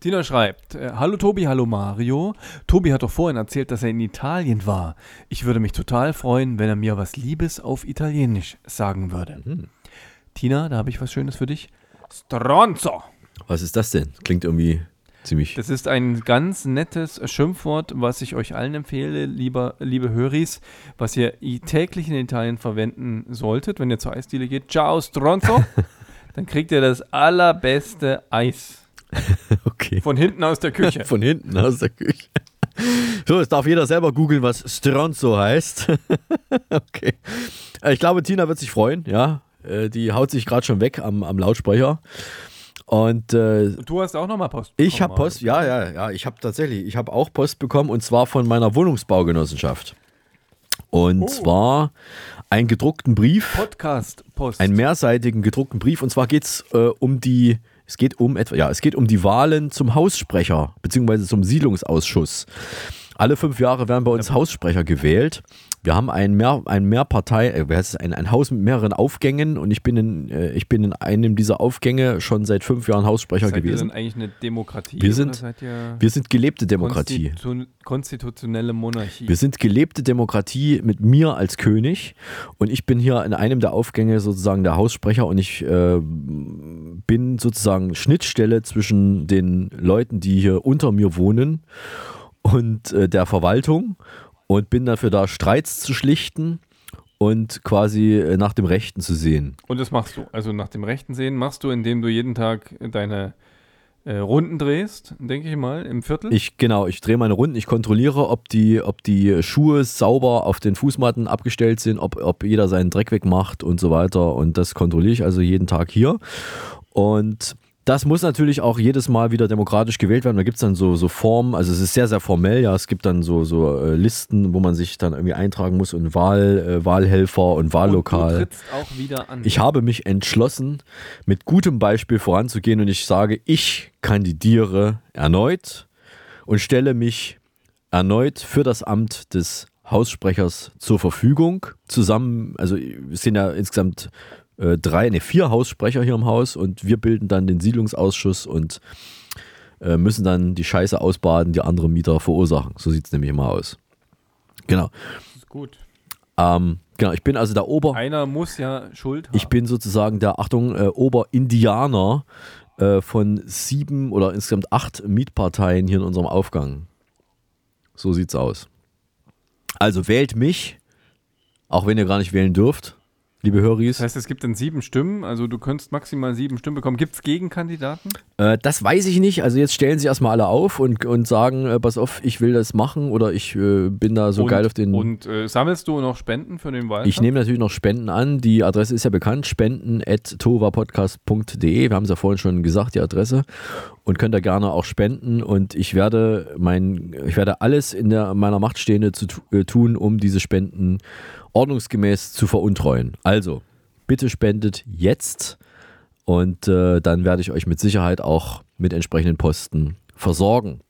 Tina schreibt: äh, Hallo Tobi, hallo Mario. Tobi hat doch vorhin erzählt, dass er in Italien war. Ich würde mich total freuen, wenn er mir was Liebes auf Italienisch sagen würde. Mhm. Tina, da habe ich was Schönes für dich. Stronzo. Was ist das denn? Klingt irgendwie ziemlich. Das ist ein ganz nettes Schimpfwort, was ich euch allen empfehle, lieber, liebe Höris, was ihr täglich in Italien verwenden solltet, wenn ihr zur Eisdiele geht. Ciao, Stronzo. Dann kriegt ihr das allerbeste Eis. Okay. Von hinten aus der Küche. Von hinten aus der Küche. So, jetzt darf jeder selber googeln, was Stronzo heißt. okay. Äh, Ich glaube, Tina wird sich freuen, ja. Äh, Die haut sich gerade schon weg am, am Lautsprecher. Und äh, Und du hast auch nochmal Post. ich bekommen, habe Post, ja, ja, ja, ich habe tatsächlich, ich habe auch Post bekommen und zwar von meiner Wohnungsbaugenossenschaft. Und zwar einen gedruckten Brief. Podcast-Post. Einen mehrseitigen gedruckten Brief. Und zwar geht es äh, um die, es geht um etwa, ja, es geht um die Wahlen zum Haussprecher, beziehungsweise zum Siedlungsausschuss. Alle fünf Jahre werden bei uns Haussprecher gewählt. Wir haben ein, Mehr, ein Mehrpartei, äh, ein, ein Haus mit mehreren Aufgängen und ich bin, in, äh, ich bin in einem dieser Aufgänge schon seit fünf Jahren Haussprecher seid gewesen. denn eigentlich eine Demokratie? Wir sind, wir sind gelebte Demokratie. Konstitu konstitutionelle Monarchie. Wir sind gelebte Demokratie mit mir als König und ich bin hier in einem der Aufgänge sozusagen der Haussprecher und ich äh, bin sozusagen Schnittstelle zwischen den Leuten, die hier unter mir wohnen und äh, der Verwaltung und bin dafür da, Streits zu schlichten und quasi äh, nach dem Rechten zu sehen. Und das machst du. Also nach dem rechten Sehen machst du, indem du jeden Tag deine äh, Runden drehst, denke ich mal, im Viertel. Ich, genau, ich drehe meine Runden, ich kontrolliere, ob die, ob die Schuhe sauber auf den Fußmatten abgestellt sind, ob, ob jeder seinen Dreck wegmacht und so weiter. Und das kontrolliere ich also jeden Tag hier. Und das muss natürlich auch jedes Mal wieder demokratisch gewählt werden. Da gibt es dann so, so Formen, also es ist sehr, sehr formell, ja. Es gibt dann so, so äh, Listen, wo man sich dann irgendwie eintragen muss und Wahl, äh, Wahlhelfer und Wahllokal. Und du trittst auch wieder an. Ich habe mich entschlossen, mit gutem Beispiel voranzugehen und ich sage, ich kandidiere erneut und stelle mich erneut für das Amt des Haussprechers zur Verfügung. Zusammen, also es sind ja insgesamt äh, drei, ne, vier Haussprecher hier im Haus und wir bilden dann den Siedlungsausschuss und äh, müssen dann die Scheiße ausbaden, die andere Mieter verursachen. So sieht es nämlich immer aus. Genau. Das ist gut. Ähm, genau, ich bin also der Ober. Einer muss ja Schuld haben. Ich bin sozusagen der, Achtung, äh, Oberindianer äh, von sieben oder insgesamt acht Mietparteien hier in unserem Aufgang. So sieht's aus. Also wählt mich, auch wenn ihr gar nicht wählen dürft, liebe Höris. Das heißt, es gibt dann sieben Stimmen, also du könntest maximal sieben Stimmen bekommen. Gibt es Gegenkandidaten? Äh, das weiß ich nicht. Also jetzt stellen sie erstmal alle auf und, und sagen, äh, pass auf, ich will das machen oder ich äh, bin da so und, geil auf den. Und äh, sammelst du noch Spenden für den Wahlkampf? Ich nehme natürlich noch Spenden an. Die Adresse ist ja bekannt, spenden.tovapodcast.de. Wir haben es ja vorhin schon gesagt, die Adresse. Und könnt ihr gerne auch spenden. Und ich werde mein, ich werde alles in der, meiner Macht Stehende zu äh, tun, um diese Spenden ordnungsgemäß zu veruntreuen. Also, bitte spendet jetzt und äh, dann werde ich euch mit Sicherheit auch mit entsprechenden Posten versorgen.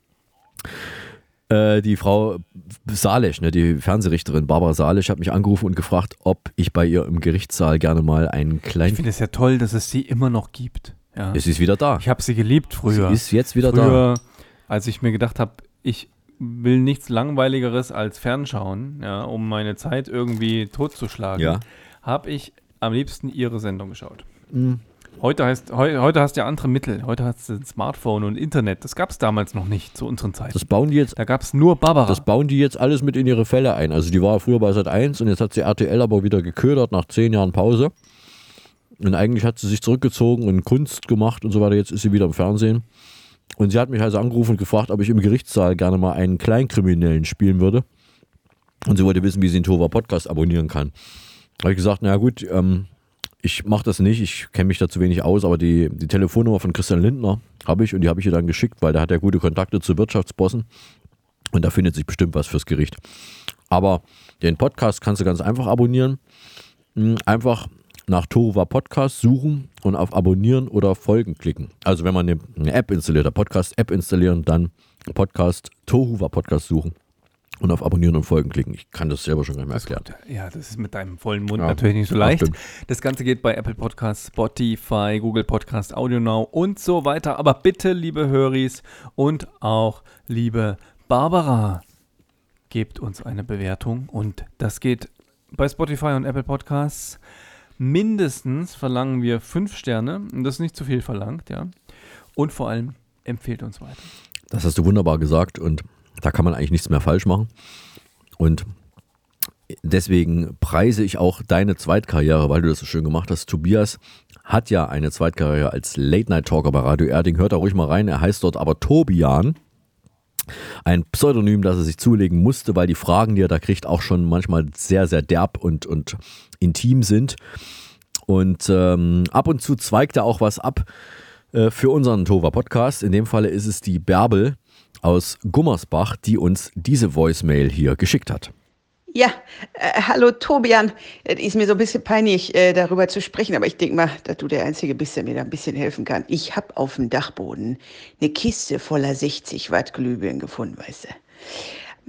Äh, die Frau Salesch, ne, die Fernsehrichterin Barbara Salesch, hat mich angerufen und gefragt, ob ich bei ihr im Gerichtssaal gerne mal einen kleinen. Ich finde es ja toll, dass es sie immer noch gibt. Ja. Es ist wieder da. Ich habe sie geliebt früher. Sie ist jetzt wieder früher, da. Als ich mir gedacht habe, ich will nichts langweiligeres als Fernschauen, ja, um meine Zeit irgendwie totzuschlagen, Ja. habe ich am liebsten ihre Sendung geschaut. Mhm. Heute, heißt, heu, heute hast du ja andere Mittel. Heute hast du ein Smartphone und Internet. Das gab es damals noch nicht zu unseren Zeiten. Das bauen die jetzt. Da gab es nur Barbara. Das bauen die jetzt alles mit in ihre Fälle ein. Also die war früher bei Sat 1 und jetzt hat sie RTL aber wieder geködert nach zehn Jahren Pause. Und eigentlich hat sie sich zurückgezogen und Kunst gemacht und so weiter. Jetzt ist sie wieder im Fernsehen. Und sie hat mich also angerufen und gefragt, ob ich im Gerichtssaal gerne mal einen Kleinkriminellen spielen würde. Und sie wollte wissen, wie sie den Tova Podcast abonnieren kann. Da habe ich gesagt, na gut, ähm, ich mache das nicht, ich kenne mich da zu wenig aus, aber die, die Telefonnummer von Christian Lindner habe ich und die habe ich ihr dann geschickt, weil der hat ja gute Kontakte zu Wirtschaftsbossen und da findet sich bestimmt was fürs Gericht. Aber den Podcast kannst du ganz einfach abonnieren. Hm, Einfach nach Tova Podcast suchen und auf Abonnieren oder Folgen klicken. Also wenn man eine, App installiert, eine Podcast-App installieren, dann Podcast, Tohuwa Podcast suchen und auf Abonnieren und Folgen klicken. Ich kann das selber schon gar nicht mehr erklären. Ja, das ist mit deinem vollen Mund Ja. natürlich nicht so leicht. stimmt. Das Ganze geht bei Apple Podcasts, Spotify, Google Podcast, Audio Now und so weiter. Aber bitte, liebe Höris und auch liebe Barbara, gebt uns eine Bewertung. Und das geht bei Spotify und Apple Podcasts. Mindestens verlangen wir fünf Sterne. Und das ist nicht zu viel verlangt, ja. Und vor allem empfehlt uns weiter. Das hast du wunderbar gesagt und da kann man eigentlich nichts mehr falsch machen. Und deswegen preise ich auch deine Zweitkarriere, weil du das so schön gemacht hast. Tobias hat ja eine Zweitkarriere als Late-Night-Talker bei Radio Erding. Hört da ruhig mal rein. Er heißt dort aber Tobian. Ein Pseudonym, das er sich zulegen musste, weil die Fragen, die er da kriegt, auch schon manchmal sehr, sehr derb und, und intim sind. Und ähm, ab und zu zweigt er auch was ab äh, für unseren Tova Podcast. In dem Falle ist es die Bärbel aus Gummersbach, die uns diese Voicemail hier geschickt hat. Ja, äh, hallo Tobian. Es ist mir so ein bisschen peinlich, äh, darüber zu sprechen, aber ich denke mal, dass du der Einzige bist, der mir da ein bisschen helfen kann. Ich habe auf dem Dachboden eine Kiste voller 60 Watt Glühbirnen gefunden, weißt du.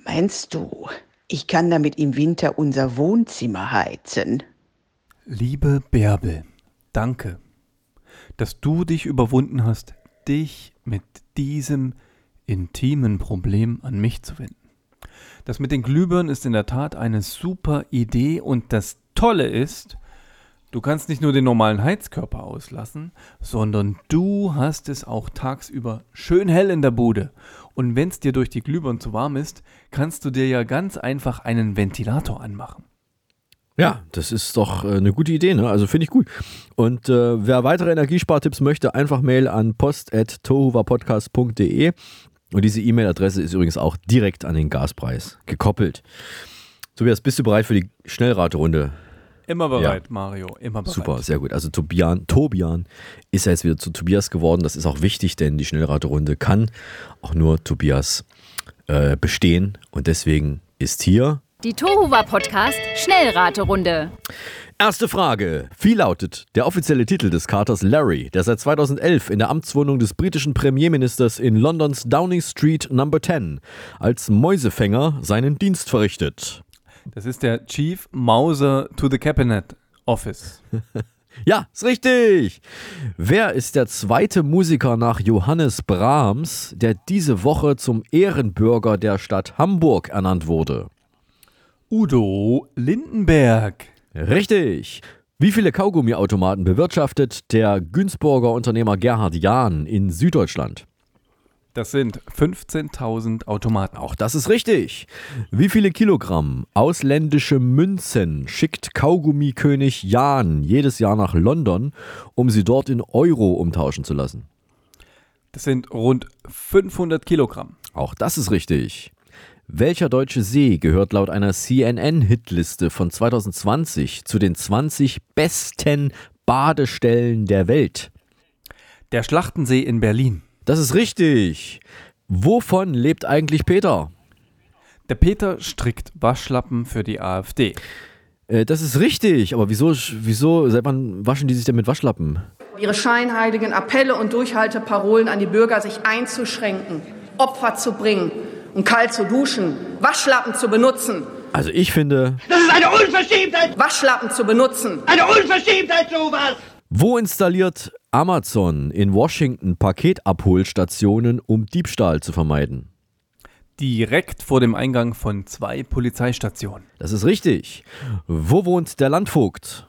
Meinst du, ich kann damit im Winter unser Wohnzimmer heizen? Liebe Bärbel, danke, dass du dich überwunden hast, dich mit diesem intimen Problem an mich zu wenden. Das mit den Glühbirnen ist in der Tat eine super Idee und das Tolle ist, du kannst nicht nur den normalen Heizkörper auslassen, sondern du hast es auch tagsüber schön hell in der Bude. Und wenn es dir durch die Glühbirnen zu warm ist, kannst du dir ja ganz einfach einen Ventilator anmachen. Ja, das ist doch äh, eine gute Idee, ne? Also finde ich gut. Und äh, wer weitere Energiespartipps möchte, einfach Mail an post.tohuwapodcast.de. Und diese E-Mail-Adresse ist übrigens auch direkt an den Gaspreis gekoppelt. Tobias, bist du bereit für die Schnellraterunde? Immer bereit, Mario. Immer bereit. Super, sehr gut. Also Tobian, Tobian ist ja jetzt wieder zu Tobias geworden. Das ist auch wichtig, denn die Schnellraterunde kann auch nur Tobias äh, bestehen. Und deswegen ist hier Die Tohuwa Podcast Schnellraterunde. Erste Frage. Wie lautet der offizielle Titel des Katers Larry, der seit 2011 in der Amtswohnung des britischen Premierministers in Londons Downing Street Number 10 als Mäusefänger seinen Dienst verrichtet? Das ist der Chief Mauser to the Cabinet Office. Ja, ist richtig. Wer ist der zweite Musiker nach Johannes Brahms, der diese Woche zum Ehrenbürger der Stadt Hamburg ernannt wurde? Udo Lindenberg. Richtig. Wie viele Kaugummiautomaten bewirtschaftet der Günzburger Unternehmer Gerhard Jahn in Süddeutschland? Das sind 15.000 Automaten. Auch das ist richtig. Wie viele Kilogramm ausländische Münzen schickt Kaugummikönig Jahn jedes Jahr nach London, um sie dort in Euro umtauschen zu lassen? Das sind rund 500 Kilogramm. Auch das ist richtig. Welcher deutsche See gehört laut einer CNN-Hitliste von 2020 zu den 20 besten Badestellen der Welt? Der Schlachtensee in Berlin. Das ist richtig. Wovon lebt eigentlich Peter? Der Peter strickt Waschlappen für die AfD. Äh, das ist richtig, aber wieso, wieso, seit wann waschen die sich denn mit Waschlappen? Ihre scheinheiligen Appelle und Durchhalteparolen an die Bürger, sich einzuschränken, Opfer zu bringen und kalt zu duschen, Waschlappen zu benutzen. Also ich finde. Das ist eine Unverschämtheit! Waschlappen zu benutzen. Eine Unverschämtheit, sowas! Wo installiert Amazon in Washington Paketabholstationen, um Diebstahl zu vermeiden? Direkt vor dem Eingang von zwei Polizeistationen. Das ist richtig. Wo wohnt der Landvogt?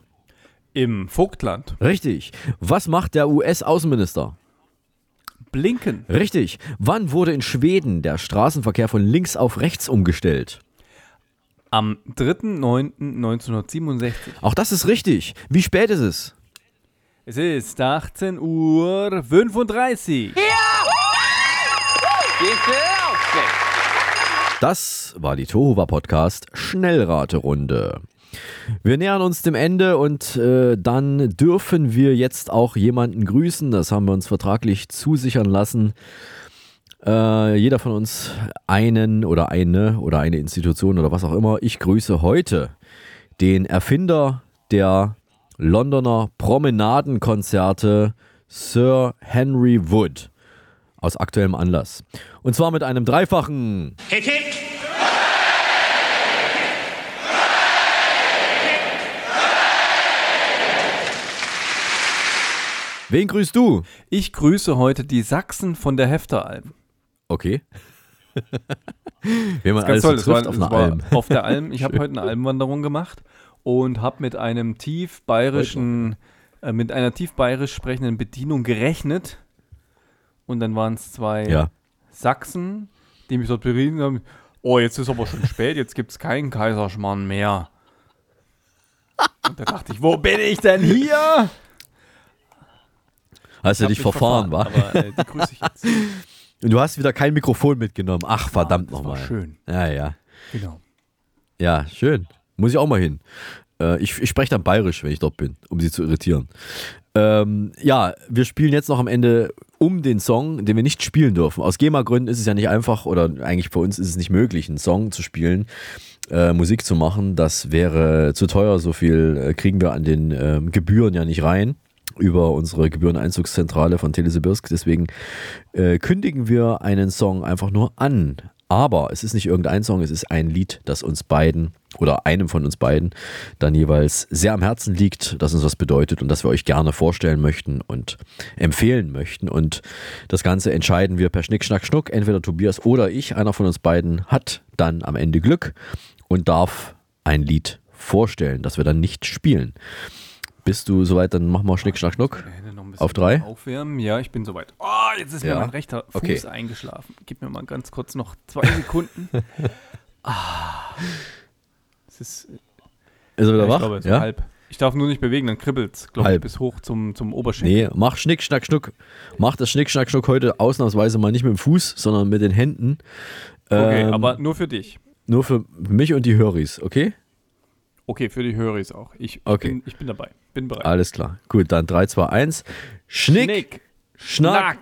Im Vogtland. Richtig. Was macht der US-Außenminister? Blinken. Richtig. Wann wurde in Schweden der Straßenverkehr von links auf rechts umgestellt? Am 3.9.1967. Auch das ist richtig. Wie spät ist es? Es ist 18 Uhr 35. Das war die Tohuwa Podcast Schnellraterunde. Wir nähern uns dem Ende und äh, dann dürfen wir jetzt auch jemanden grüßen. Das haben wir uns vertraglich zusichern lassen. Äh, jeder von uns einen oder eine oder eine Institution oder was auch immer. Ich grüße heute den Erfinder der Londoner Promenadenkonzerte Sir Henry Wood aus aktuellem Anlass. Und zwar mit einem dreifachen Hit, hit. Wen grüßt du? Ich grüße heute die Sachsen von der Hefteralm. Okay. Wen man alles so toll. trifft Das auf war, einer Alm. war auf der Alm. Ich habe heute eine Almwanderung gemacht und habe mit einem tief bayerischen, äh, mit einer tief bayerisch sprechenden Bedienung gerechnet. Und dann waren es zwei Ja. Sachsen, die mich dort berieten haben. Oh, jetzt ist aber schon spät, jetzt gibt es keinen Kaiserschmarrn mehr. Und da dachte ich, wo bin ich denn hier? Hast du dich mich verfahren, wa? Aber äh, die grüße ich jetzt. Und du hast wieder kein Mikrofon mitgenommen. Ach, verdammt war nochmal. schön. Ja, ja. Genau. Ja, schön. Muss ich auch mal hin. Äh, ich ich spreche dann bayerisch, wenn ich dort bin, um sie zu irritieren. Ähm, ja, wir spielen jetzt noch am Ende um den Song, den wir nicht spielen dürfen. Aus GEMA-Gründen ist es ja nicht einfach, oder eigentlich für uns ist es nicht möglich, einen Song zu spielen, äh, Musik zu machen. Das wäre zu teuer. So viel äh, kriegen wir an den ähm, Gebühren ja nicht rein über unsere Gebühreneinzugszentrale von Telesibirsk. Deswegen äh, kündigen wir einen Song einfach nur an. Aber es ist nicht irgendein Song, es ist ein Lied, das uns beiden oder einem von uns beiden dann jeweils sehr am Herzen liegt, das uns was bedeutet und das wir euch gerne vorstellen möchten und empfehlen möchten. Und das Ganze entscheiden wir per Schnick, Schnack, Schnuck. Entweder Tobias oder ich, einer von uns beiden, hat dann am Ende Glück und darf ein Lied vorstellen, das wir dann nicht spielen. Bist du soweit? Dann machen wir Schnick, Schnack, Schnuck. Auf drei? Aufwärmen, ja, ich bin soweit. Oh, jetzt ist Ja. mir mein rechter Fuß Okay. eingeschlafen. Gib mir mal ganz kurz noch zwei Sekunden. ah. Es ist, Ist er wieder Ja, wach? Ich glaube, es ja? halb. Ich darf nur nicht bewegen, dann kribbelt's, glaube ich, bis hoch zum, zum Oberschenkel. Nee, mach Schnick, Schnack, Schnuck. Mach das Schnick, Schnack, Schnuck heute ausnahmsweise mal nicht mit dem Fuß, sondern mit den Händen. Okay, Ähm, aber nur für dich. Nur für mich und die Höris, okay? Okay, für die Höris auch. Ich, Okay. bin, ich bin dabei. Bin bereit. Alles klar. Gut, dann 3, 2, 1. Schnick, Schnick, Schnack,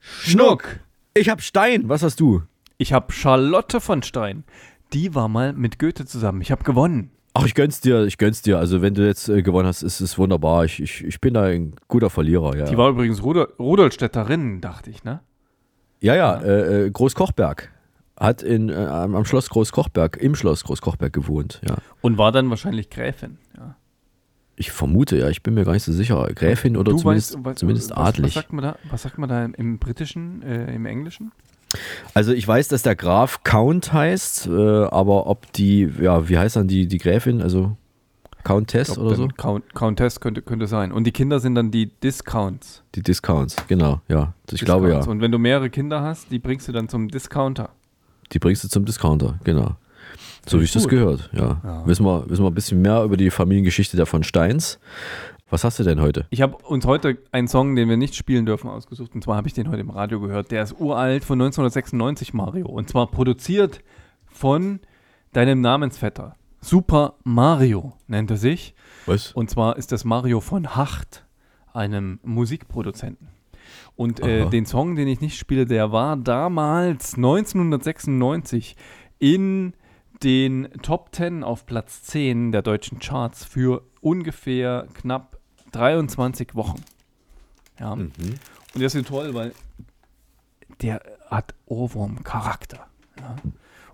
Schnuck. Ich hab Stein. Was hast du? Ich habe Charlotte von Stein. Die war mal mit Goethe zusammen. Ich habe gewonnen. Ach, ich gönn's dir, ich gönn's dir. Also, wenn du jetzt äh, gewonnen hast, ist es wunderbar. Ich, ich, ich bin da ein guter Verlierer, ja. Die war übrigens Rudol Rudolstädterin, dachte ich, ne? ja, ja, äh, äh, Großkochberg. Hat in, äh, am am Schloss Großkochberg, im Schloss Großkochberg gewohnt, ja. Und war dann wahrscheinlich Gräfin. Ja. Ich vermute, ja, ich bin mir gar nicht so sicher. Gräfin oder Du zumindest, weißt, was- zumindest was, adlig. Was sagt man da, was sagt man da im, im Britischen, äh, im Englischen? Also ich weiß, dass der Graf Count heißt, äh, aber ob die, ja, wie heißt dann die, die Gräfin, also Countess oder so? Count, Countess könnte, könnte sein. Und die Kinder sind dann die Discounts. Die Discounts, genau, ja. Ich glaube ja. Discounts. Und wenn du mehrere Kinder hast, die bringst du dann zum Discounter. Die bringst du zum Discounter, genau. So wie ich das gehört, ja. Ja. Wissen, wir, wissen wir ein bisschen mehr über die Familiengeschichte der von Steins. Was hast du denn heute? Ich habe uns heute einen Song, den wir nicht spielen dürfen, ausgesucht. Und zwar habe ich den heute im Radio gehört. Der ist uralt von 1996, Mario. Und zwar produziert von deinem Namensvetter. Super Mario nennt er sich. Was? Und zwar ist das Mario von Hacht, einem Musikproduzenten. Und äh, den Song, den ich nicht spiele, der war damals 1996 in den Top 10 auf Platz 10 der deutschen Charts für ungefähr knapp 23 Wochen. Ja. Mhm. Und der ist toll, weil der hat Ohrwurm-Charakter. Ja.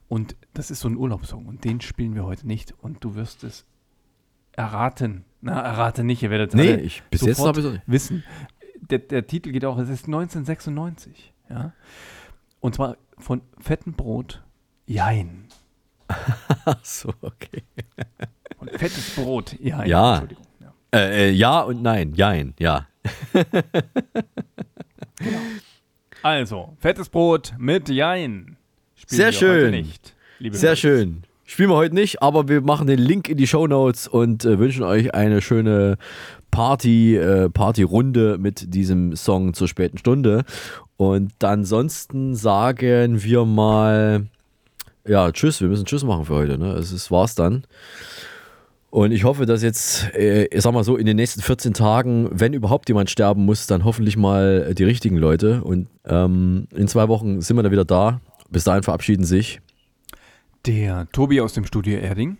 Und das ist so ein Urlaubssong und den spielen wir heute nicht und du wirst es erraten. Na, errate nicht, ihr werdet Nee, alle ich- bis jetzt sofort hab ich's auch nicht. wissen. Der, der Titel geht auch, es ist 1996. Ja. Und zwar von Fetten Brot, Jein. So, okay. Von Fettes Brot, Jein. Ja. Entschuldigung. Ja. Äh, äh, ja und nein, jein, ja. Also, Fettes Brot mit Jein. Spielen Sehr wir schön. Heute nicht, liebe Sehr Leute. schön. Spielen wir heute nicht, aber wir machen den Link in die Show Notes und äh, wünschen euch eine schöne Party, äh, Partyrunde mit diesem Song zur späten Stunde. Und ansonsten sagen wir mal, ja, tschüss, wir müssen Tschüss machen für heute. Ne? Es ist, war's dann. Und ich hoffe, dass jetzt, äh, ich sag mal so, in den nächsten 14 Tagen, wenn überhaupt jemand sterben muss, dann hoffentlich mal die richtigen Leute. Und ähm, in zwei Wochen sind wir dann wieder da. Bis dahin verabschieden sich Der Tobi aus dem Studio Erding.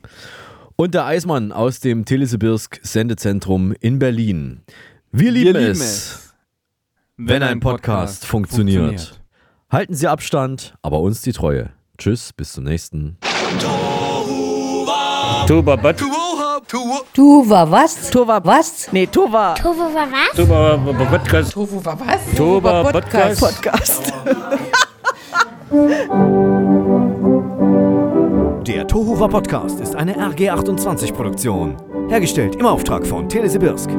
und der Eismann aus dem Telesibirsk Sendezentrum in Berlin. Wir lieben, lieben es, es, wenn, ein Podcast, funktioniert. Halten Sie Abstand, aber uns die Treue. Tschüss, bis zum nächsten. Tuba. Du war was? Tova was? Nee, Tova. Tofu war was? Tuba, Podcast. War was? Tuba, Podcast. Podcast. Podcast. Der Tohuwa Podcast ist eine RG28-Produktion. Hergestellt im Auftrag von Telesibirsk.